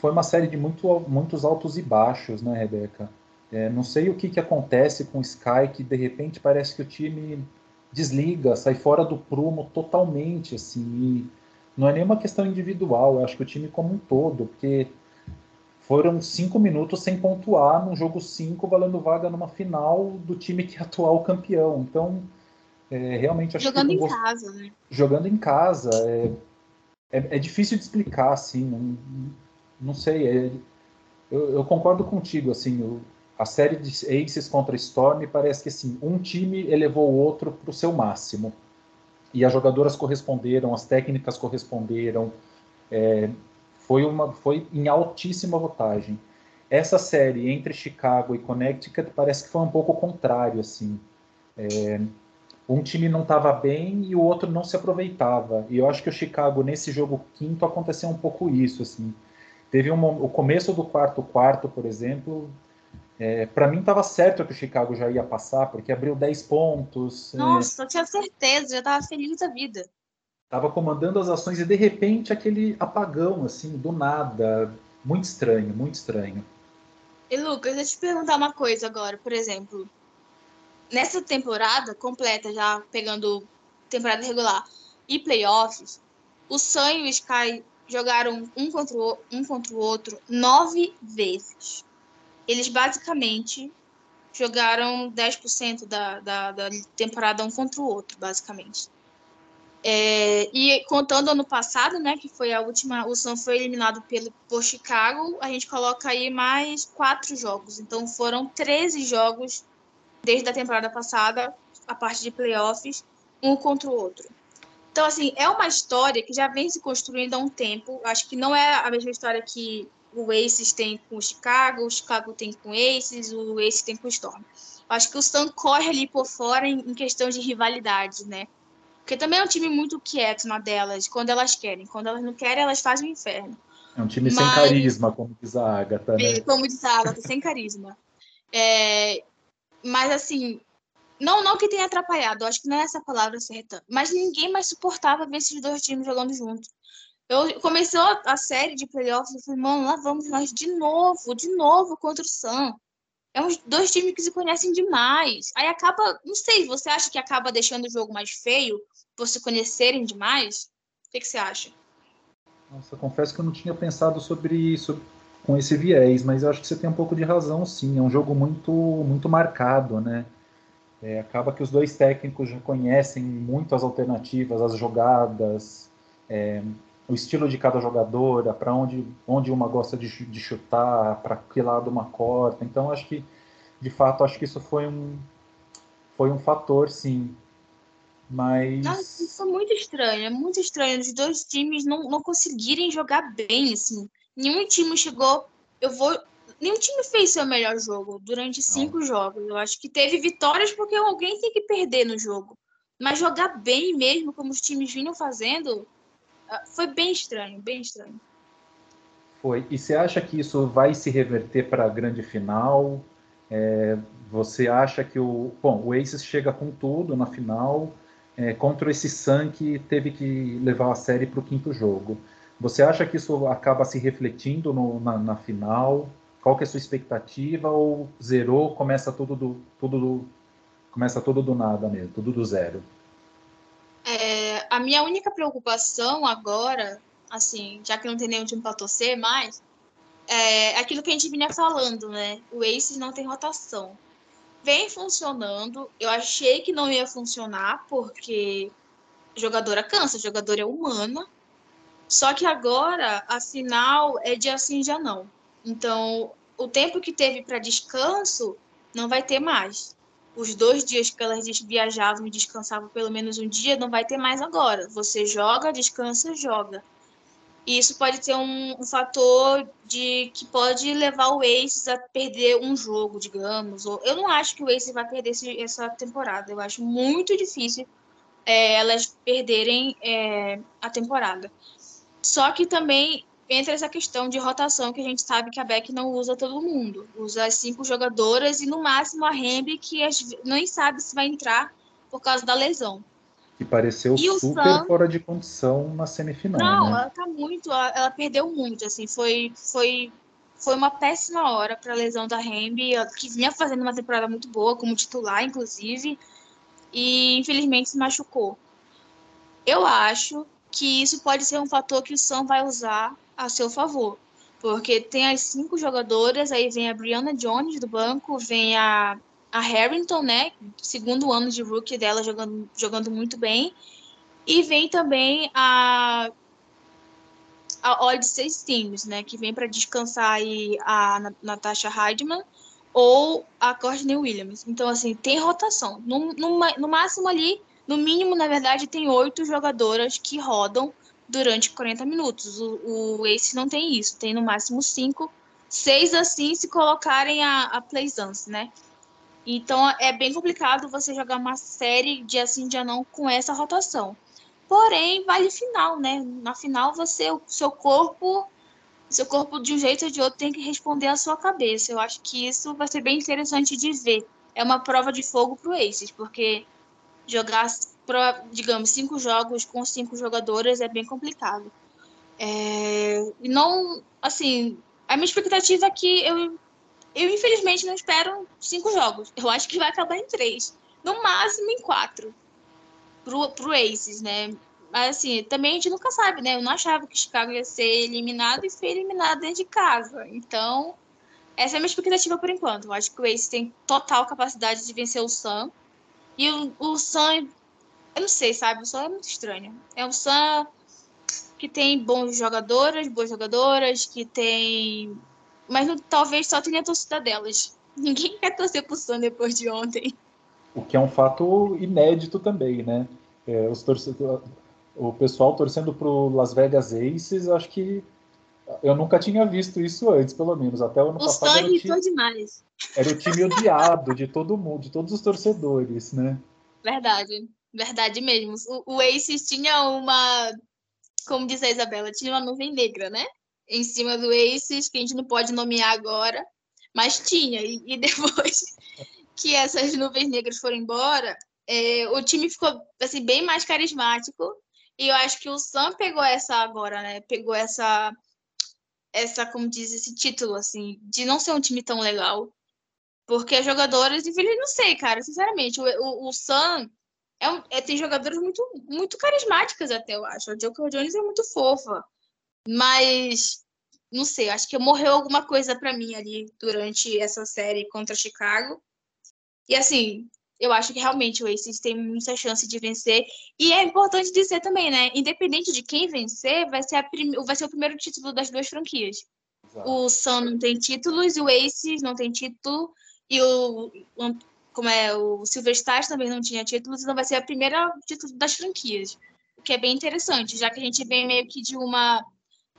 foi uma série de muito, muitos altos e baixos, né, Rebeca? É, não sei o que, que acontece com o Sky, que de repente parece que o time desliga, sai fora do prumo totalmente, assim. não é nenhuma questão individual, eu acho que o time como um todo, porque foram cinco minutos sem pontuar num jogo cinco, valendo vaga numa final do time que é atual campeão. Então, é, realmente acho jogando que. Jogando em casa, né? Jogando em casa. É, é, é, difícil de explicar, assim. Não, não sei. É, eu, eu, concordo contigo, assim. a série de Aces contra Storm parece que assim, um time elevou o outro para o seu máximo. E as jogadoras corresponderam, as técnicas corresponderam. É, foi, uma, foi em altíssima votagem. Essa série entre Chicago e Connecticut parece que foi um pouco contrário, assim. É, um time não estava bem e o outro não se aproveitava. E eu acho que o Chicago, nesse jogo quinto, aconteceu um pouco isso, assim. Teve o começo do quarto quarto, por exemplo, é, para mim estava certo que o Chicago já ia passar, porque abriu 10 pontos. É. Nossa, é, eu tinha certeza, já estava feliz da vida estava comandando as ações e de repente aquele apagão, assim, do nada. Muito estranho, muito estranho. E Lucas, deixa eu te perguntar uma coisa agora, por exemplo. Nessa temporada completa, já pegando temporada regular e playoffs, o Sun e o Sky jogaram um contra o, um contra o outro nove vezes. Eles basicamente jogaram 10% da, da, da temporada um contra o outro, basicamente. É, e contando ano passado, né, que foi a última, o Sun foi eliminado pelo, por Chicago, a gente coloca aí mais quatro jogos. Então foram 13 jogos desde a temporada passada, a parte de playoffs, um contra o outro. Então, assim, é uma história que já vem se construindo há um tempo. Acho que não é a mesma história que o Aces tem com o Chicago, o Chicago tem com o Aces, o Aces tem com o Storm. Acho que o Sun corre ali por fora em, em questão de rivalidade, né? Porque também é um time muito quieto na delas, quando elas querem. Quando elas não querem, elas fazem o inferno. É um time Mas... sem carisma, como diz a Agatha. Né? É, como diz a Agatha, sem carisma. É... Mas assim, não, não que tenha atrapalhado, acho que não é essa palavra certa. Mas ninguém mais suportava ver esses dois times jogando juntos. Eu começou a série de playoffs, eu falei, mano, lá vamos nós de novo, de novo contra o Sam. É uns dois times que se conhecem demais. Aí acaba, não sei, você acha que acaba deixando o jogo mais feio por se conhecerem demais? O que, que você acha? Nossa, confesso que eu não tinha pensado sobre isso com esse viés, mas eu acho que você tem um pouco de razão, sim. É um jogo muito, muito marcado, né? É, acaba que os dois técnicos já conhecem muito as alternativas, as jogadas, é, o estilo de cada jogadora, para onde, onde uma gosta de, de chutar, para que lado uma corta. Então, acho que, de fato, acho que isso foi um, foi um fator, sim. Mas. Nossa, isso é muito estranho, é muito estranho. Os dois times não, não conseguirem jogar bem, assim. Nenhum time chegou. Eu vou. Nenhum time fez seu melhor jogo durante cinco não. jogos. Eu acho que teve vitórias porque alguém tem que perder no jogo. Mas jogar bem mesmo, como os times vinham fazendo, ah, foi bem estranho, bem estranho. Foi. E você acha que isso vai se reverter para a grande final? É, você acha que o. Bom, o Aces chega com tudo na final é, contra esse Sun que teve que levar a série para o quinto jogo. Você acha que isso acaba se refletindo no, na, na, final? Qual que é a sua expectativa? Ou zerou, começa tudo do, tudo do, começa tudo do nada mesmo, tudo do zero? É, a minha única preocupação agora, assim, já que não tem nenhum time para torcer mais, é aquilo que a gente vinha falando, né? O Aces não tem rotação. Vem funcionando. Eu achei que não ia funcionar, porque jogadora cansa, jogadora é humana. Só que agora a final é dia sim, dia não. Então, o tempo que teve para descanso não vai ter mais. Os dois dias que elas viajavam e descansavam pelo menos um dia, não vai ter mais agora. Você joga, descansa, joga. E isso pode ter um, um fator de que pode levar o Aces a perder um jogo, digamos. Ou, eu não acho que o Aces vai perder esse, essa temporada. Eu acho muito difícil é, elas perderem é, a temporada. Só que também entra essa questão de rotação que a gente sabe que a Beck não usa todo mundo. Usa as cinco jogadoras e no máximo a Hemby que nem sabe se vai entrar por causa da lesão. Que pareceu e super Sam... fora de condição na semifinal. Não, né? ela tá muito, ela perdeu muito, assim, foi foi foi uma péssima hora para a lesão da Hemby, que vinha fazendo uma temporada muito boa como titular inclusive, e infelizmente se machucou. Eu acho que isso pode ser um fator que o Sam vai usar a seu favor. Porque tem as cinco jogadoras, aí vem a Brianna Jones do banco, vem a, a Harrington, né? Segundo ano de rookie dela jogando, jogando muito bem. E vem também a, a Odyssey Teams, né? Que vem para descansar aí a Natasha Heidman ou a Courtney Williams. Então, assim, tem rotação. No, no, no máximo ali, no mínimo, na verdade, tem oito jogadoras que rodam durante 40 minutos. O, o Ace não tem isso, tem no máximo cinco, seis assim se colocarem a, a Playsance, né? Então é bem complicado você jogar uma série de assim de não com essa rotação. Porém, vale final, né? Na final você, o seu corpo, seu corpo de um jeito ou de outro tem que responder à sua cabeça. Eu acho que isso vai ser bem interessante de ver. É uma prova de fogo pro Aces, porque jogar, digamos, cinco jogos com cinco jogadoras é bem complicado. É, não, assim, a minha expectativa é que eu, eu infelizmente não espero cinco jogos. Eu acho que vai acabar em três, no máximo em quatro, pro, pro Aces, né? Mas assim, também a gente nunca sabe, né? Eu não achava que Chicago ia ser eliminado e foi eliminado dentro de casa. Então, essa é a minha expectativa por enquanto. Eu acho que o Ace tem total capacidade de vencer o Sam. E o, o Sam, eu não sei, sabe? O Sam é muito estranho. É um Sam que tem bons jogadoras, boas jogadoras, que tem. Mas talvez só tenha torcida delas. Ninguém quer torcer pro Sam depois de ontem. O que é um fato inédito também, né? É, os torcedores, o pessoal torcendo pro Las Vegas Aces, acho que eu nunca tinha visto isso antes, pelo menos. Até o ano o passado. Sam irritou demais. Era o time odiado de todo mundo, de todos os torcedores, né? Verdade, verdade mesmo. O, o Aces tinha uma, como diz a Isabela, tinha uma nuvem negra, né? Em cima do Aces, que a gente não pode nomear agora, mas tinha. E, e depois que essas nuvens negras foram embora, é, o time ficou assim, bem mais carismático. E eu acho que o Sam pegou essa agora, né? Pegou essa, essa, como diz, esse título, assim, de não ser um time tão legal, porque as jogadoras, infelizmente, não sei, cara, sinceramente. O, o, o Sun é, um, é tem jogadoras muito, muito carismáticas, até, eu acho. A Joker Jones é muito fofa. Mas, não sei, acho que morreu alguma coisa para mim ali durante essa série contra Chicago. E, assim, eu acho que realmente o Aces tem muita chance de vencer. E é importante dizer também, né? Independente de quem vencer, vai ser, prim... vai ser o primeiro título das duas franquias. Exato. O Sun não tem títulos e o Aces não tem título. E o, como é, o Silver Stars também não tinha títulos, então vai ser a primeira título das franquias. O que é bem interessante, já que a gente vem meio que de uma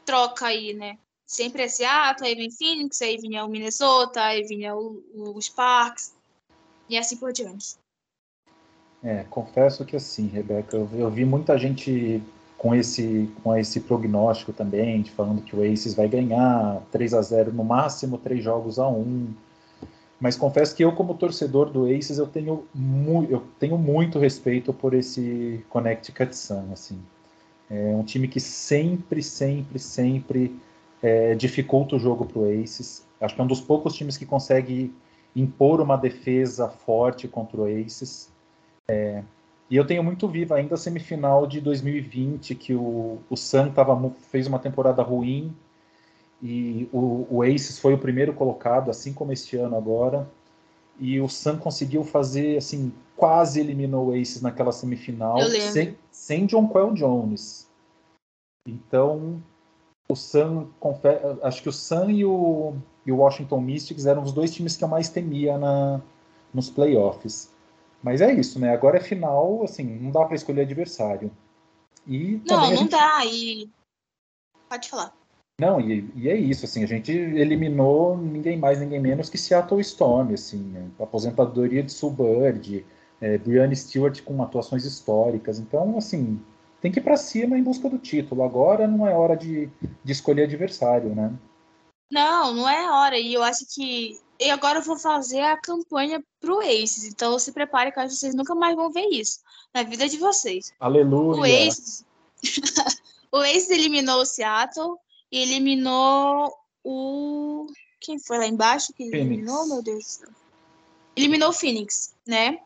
troca aí, né? Sempre é Seattle, aí vem Phoenix, aí vinha o Minnesota, aí vinha o, o Sparks, e assim por diante. É, confesso que assim, Rebeca, eu, eu, vi muita gente com esse, com esse prognóstico também, falando que o Aces vai ganhar 3 a 0 no máximo, três jogos a 1 mas confesso que eu, como torcedor do Aces, eu tenho, mu eu tenho muito respeito por esse Connecticut Sun. Assim. É um time que sempre, sempre, sempre é, dificulta o jogo para o Aces. Acho que é um dos poucos times que consegue impor uma defesa forte contra o Aces. É, e eu tenho muito vivo ainda a semifinal de 2020, que o, o Sun tava, fez uma temporada ruim, e o, o Aces foi o primeiro colocado, assim como este ano agora. E o Sun conseguiu fazer, assim, quase eliminou o Aces naquela semifinal, sem, sem John Quell Jones. Então, o Sun, acho que o Sun e o, e o Washington Mystics eram os dois times que eu mais temia na, nos playoffs. Mas é isso, né? Agora é final, assim, não dá para escolher adversário. E não, não gente... dá. E pode falar. Não, e, e, é isso, assim, a gente eliminou ninguém mais, ninguém menos que Seattle Storm, assim, né? aposentadoria de Subbird, é, Brianna Stewart com atuações históricas, então, assim, tem que ir para cima em busca do título, agora não é hora de, de escolher adversário, né? Não, não é hora, e eu acho que e agora eu vou fazer a campanha pro Aces, então se prepare que vocês nunca mais vão ver isso na vida de vocês. Aleluia! O Aces, o Aces eliminou o Seattle, e eliminou o. Quem foi lá embaixo que Phoenix. eliminou, meu Deus? Eliminou o Phoenix, né?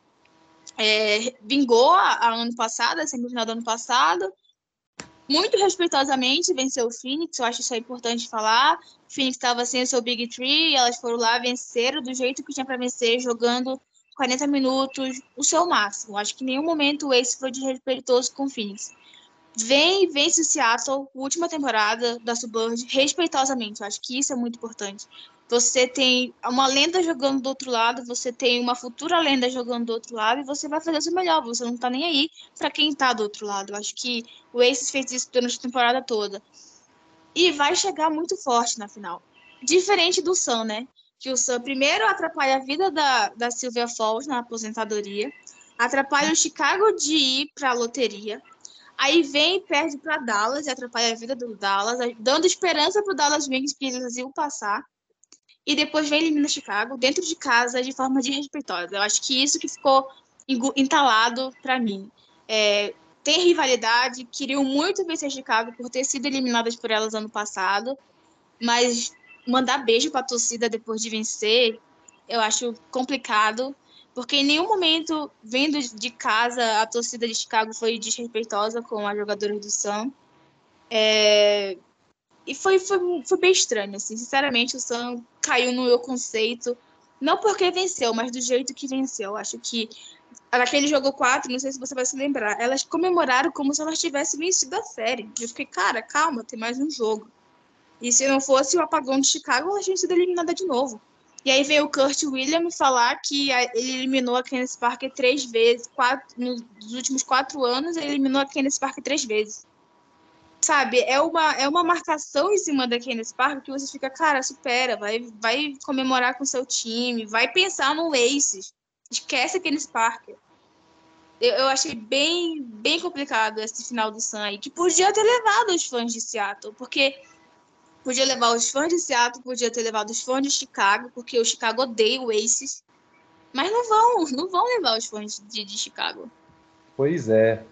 É, vingou a, a ano passado, a semifinal do ano passado. Muito respeitosamente venceu o Phoenix, eu acho isso é importante falar. O Phoenix estava sem o seu Big Tree, elas foram lá, venceram do jeito que tinha para vencer, jogando 40 minutos, o seu máximo. Acho que em nenhum momento o Ace foi desrespeitoso com o Phoenix vem e vence o Seattle, última temporada da Suburb, respeitosamente. Eu acho que isso é muito importante. Você tem uma lenda jogando do outro lado, você tem uma futura lenda jogando do outro lado, e você vai fazer o seu melhor. Você não tá nem aí para quem tá do outro lado. Eu acho que o Aces fez isso durante a temporada toda. E vai chegar muito forte na final. Diferente do Sun, né? Que o Sun primeiro atrapalha a vida da, da Sylvia Falls na aposentadoria, atrapalha o Chicago de ir para a loteria, Aí vem e perde para Dallas e atrapalha a vida do Dallas, dando esperança para o Dallas Wings que eles iam passar. E depois vem elimina Chicago dentro de casa de forma desrespeitosa. Eu acho que isso que ficou entalado para mim. É, tem rivalidade, queriam muito vencer Chicago por ter sido eliminadas por elas ano passado, mas mandar beijo para a torcida depois de vencer, eu acho complicado porque em nenhum momento, vendo de casa, a torcida de Chicago foi desrespeitosa com as jogadoras do Sun. É... E foi, foi, foi bem estranho, assim. Sinceramente, o Sun caiu no meu conceito. Não porque venceu, mas do jeito que venceu. Acho que naquele jogo 4, não sei se você vai se lembrar, elas comemoraram como se elas tivessem vencido a série. Eu fiquei, cara, calma, tem mais um jogo. E se não fosse o apagão de Chicago, a gente seria eliminada de novo. E aí veio o Kurt Williams falar que ele eliminou a Kenneth Parker três vezes, quatro, nos últimos quatro anos, ele eliminou a Kenneth Parker três vezes. Sabe, é uma, é uma marcação em cima da Kenneth Parker que você fica, cara, supera, vai, vai comemorar com seu time, vai pensar no Aces, esquece a Kenneth Parker. Eu, eu achei bem, bem complicado esse final do Sun aí, que podia ter levado os fãs de Seattle, porque Podia levar os fãs de Seattle, podia ter levado os fãs de Chicago, porque o Chicago odeia o Aces. Mas não vão, não vão levar os fãs de, de Chicago. Pois é.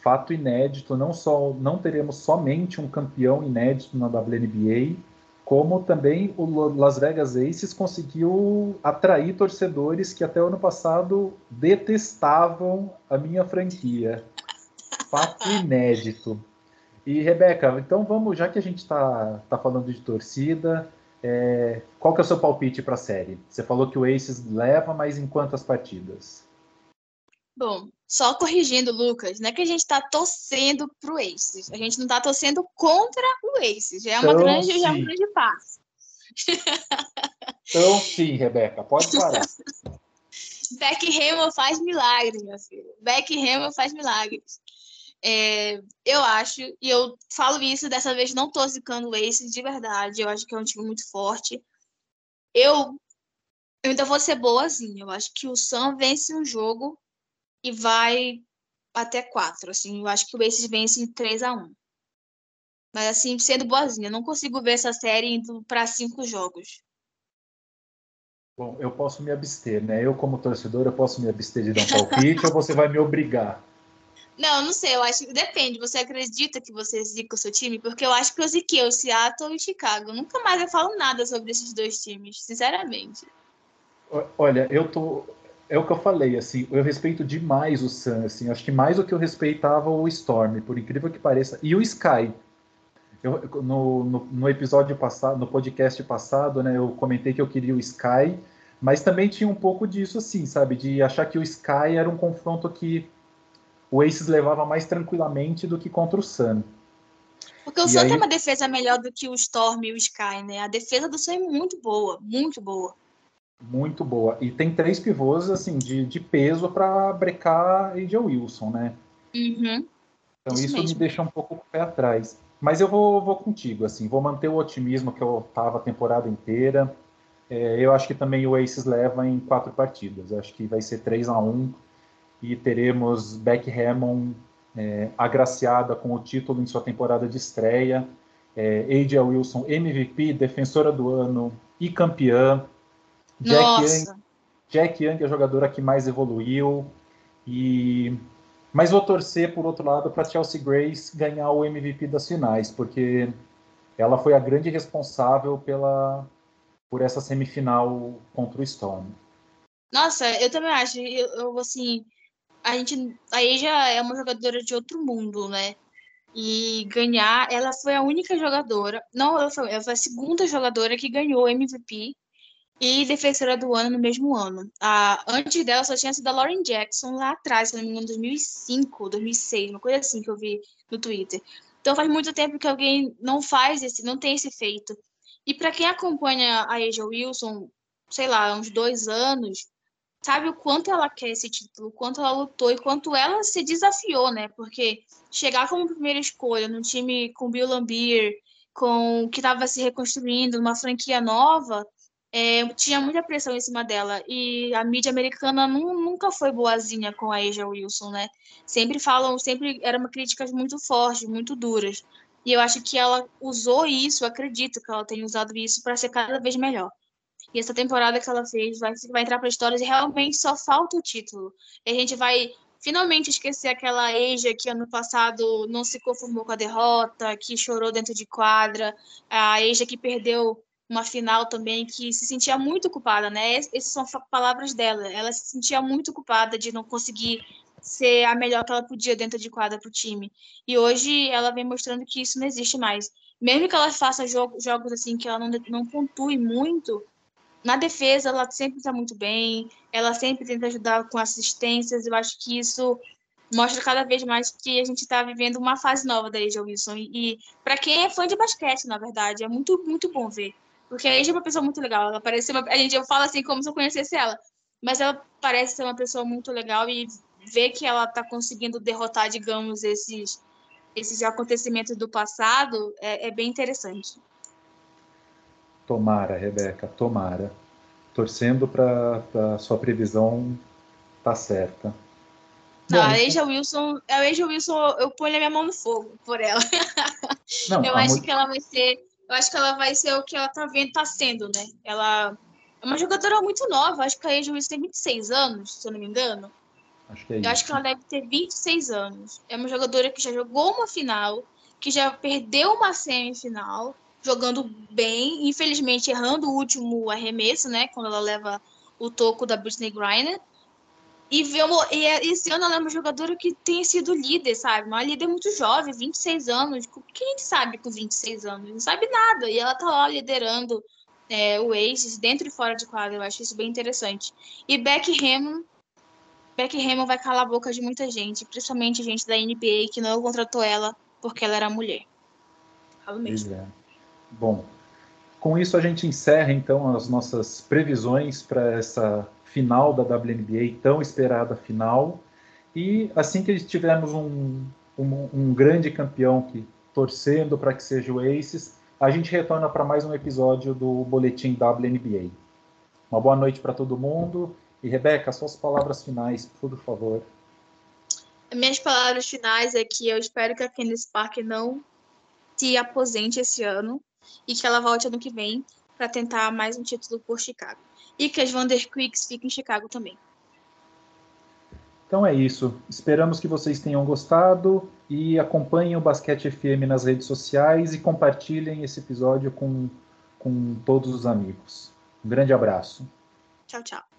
Fato inédito, não só não teremos somente um campeão inédito na WNBA, como também o Las Vegas Aces conseguiu atrair torcedores que até o ano passado detestavam a minha franquia. Fato inédito. E, Rebeca, então vamos, já que a gente está tá falando de torcida, é, qual que é o seu palpite para a série? Você falou que o Aces leva, mas em quantas partidas? Bom, só corrigindo, Lucas, não é que a gente está torcendo para o Aces, a gente não está torcendo contra o Aces, já é, uma então, grande, já é um grande passo. Então, sim, Rebeca, pode parar. Beck Hamel faz milagres, meu filho. Beck Hamel faz milagres. É, eu acho, e eu falo isso dessa vez, não tô zicando o Aces de verdade. Eu acho que é um time muito forte. Eu, eu ainda vou ser boazinha. Eu acho que o Sam vence um jogo e vai até quatro. Assim, eu acho que o Aces vence em 3 a 1 Mas assim, sendo boazinha, eu não consigo ver essa série indo para cinco jogos. Bom, eu posso me abster, né? Eu, como torcedor, eu posso me abster de dar um palpite ou você vai me obrigar? Não, não sei, eu acho que depende. Você acredita que você zica o seu time? Porque eu acho que eu ziquei o Seattle e o Chicago. Nunca mais eu falo nada sobre esses dois times, sinceramente. Olha, eu tô. É o que eu falei, assim, eu respeito demais o Sun, assim, acho que mais do que eu respeitava o Storm, por incrível que pareça, e o Sky. Eu, no, no, no episódio passado, no podcast passado, né, eu comentei que eu queria o Sky, mas também tinha um pouco disso, assim, sabe, de achar que o Sky era um confronto que o Aces levava mais tranquilamente do que contra o Sun. Porque o Sun aí... tem uma defesa melhor do que o Storm e o Sky, né? A defesa do Sun é muito boa, muito boa. Muito boa. E tem três pivôs, assim, de, de peso para brecar AJ Wilson, né? Uhum. Então isso, isso me deixa um pouco com o pé atrás. Mas eu vou, vou contigo, assim, vou manter o otimismo que eu tava a temporada inteira. É, eu acho que também o Aces leva em quatro partidas. Eu acho que vai ser 3 a 1 e teremos Beck Hammond é, agraciada com o título em sua temporada de estreia. É, AJ Wilson, MVP, defensora do ano e campeã. Jack Young, Jack Young, a jogadora que mais evoluiu. E mas vou torcer, por outro lado, para Chelsea Grace ganhar o MVP das finais, porque ela foi a grande responsável pela por essa semifinal contra o Storm. Nossa, eu também acho. Eu, eu assim, a gente, aí já é uma jogadora de outro mundo, né? E ganhar, ela foi a única jogadora, não, ela foi, ela foi a segunda jogadora que ganhou MVP e defensora do ano no mesmo ano. A, antes dela só tinha sido a Lauren Jackson lá atrás, se não me engano, 2005, 2006, uma coisa assim que eu vi no Twitter. Então faz muito tempo que alguém não faz esse, não tem esse feito. E para quem acompanha a Asia Wilson, sei lá, uns dois anos, sabe o quanto ela quer esse título, o quanto ela lutou e quanto ela se desafiou, né? Porque chegar como primeira escolha no time com Bill Lambier, com que estava se reconstruindo, uma franquia nova, é, tinha muita pressão em cima dela. E a mídia americana nunca foi boazinha com a Asia Wilson, né? Sempre falam, sempre eram críticas muito fortes, muito duras. E eu acho que ela usou isso, acredito que ela tenha usado isso para ser cada vez melhor. E essa temporada que ela fez vai, vai entrar para história e realmente só falta o título. E a gente vai finalmente esquecer aquela Asia que ano passado não se conformou com a derrota, que chorou dentro de quadra, a Asia que perdeu uma final também que se sentia muito culpada, né? Essas são palavras dela. Ela se sentia muito culpada de não conseguir ser a melhor que ela podia dentro de quadra para o time. E hoje ela vem mostrando que isso não existe mais. Mesmo que ela faça jogo, jogos assim que ela não, não pontue muito, na defesa ela sempre está muito bem, ela sempre tenta ajudar com assistências. Eu acho que isso mostra cada vez mais que a gente está vivendo uma fase nova da Asia Wilson. E, e para quem é fã de basquete, na verdade, é muito, muito bom ver. Porque a Asia é uma pessoa muito legal. Ela parece uma, a gente eu falo assim como se eu conhecesse ela, mas ela parece ser uma pessoa muito legal e ver que ela está conseguindo derrotar, digamos, esses esses acontecimentos do passado é, é bem interessante. Tomara, Rebeca, tomara. Torcendo para a sua previsão tá certa. Não, Bom, a Asia Wilson, a Asia Wilson, eu ponho a minha mão no fogo por ela. Não, eu acho que ela vai ser eu acho que ela vai ser o que ela tá vendo, tá sendo, né? Ela é uma jogadora muito nova, acho que a Angel Wilson tem 26 anos, se eu não me engano. Acho que é eu isso. acho que ela deve ter 26 anos. É uma jogadora que já jogou uma final, que já perdeu uma semifinal, jogando bem, infelizmente errando o último arremesso, né? Quando ela leva o toco da Britney Griner. E, vemos, e é, esse ano ela é uma jogadora que tem sido líder, sabe? Uma líder muito jovem, 26 anos. O que a gente sabe com 26 anos? Não sabe nada. E ela tá lá liderando é, o Aces dentro e fora de quadra. Eu acho isso bem interessante. E Beck Hammond, Beck Hammond vai calar a boca de muita gente, principalmente gente da NBA que não contratou ela porque ela era mulher. Falo mesmo. É. Bom, com isso a gente encerra então as nossas previsões para essa final da WNBA, tão esperada final. E assim que tivermos um, um, um grande campeão que torcendo para que seja o Aces, a gente retorna para mais um episódio do Boletim WNBA. Uma boa noite para todo mundo. E Rebeca, suas palavras finais, por favor. Minhas palavras finais é que eu espero que a Candice Parker não se aposente esse ano e que ela volte ano que vem para tentar mais um título por Chicago e que as Vanderquicks fiquem em Chicago também. Então é isso. Esperamos que vocês tenham gostado e acompanhem o Basquete FM nas redes sociais e compartilhem esse episódio com, com todos os amigos. Um grande abraço. Tchau, tchau.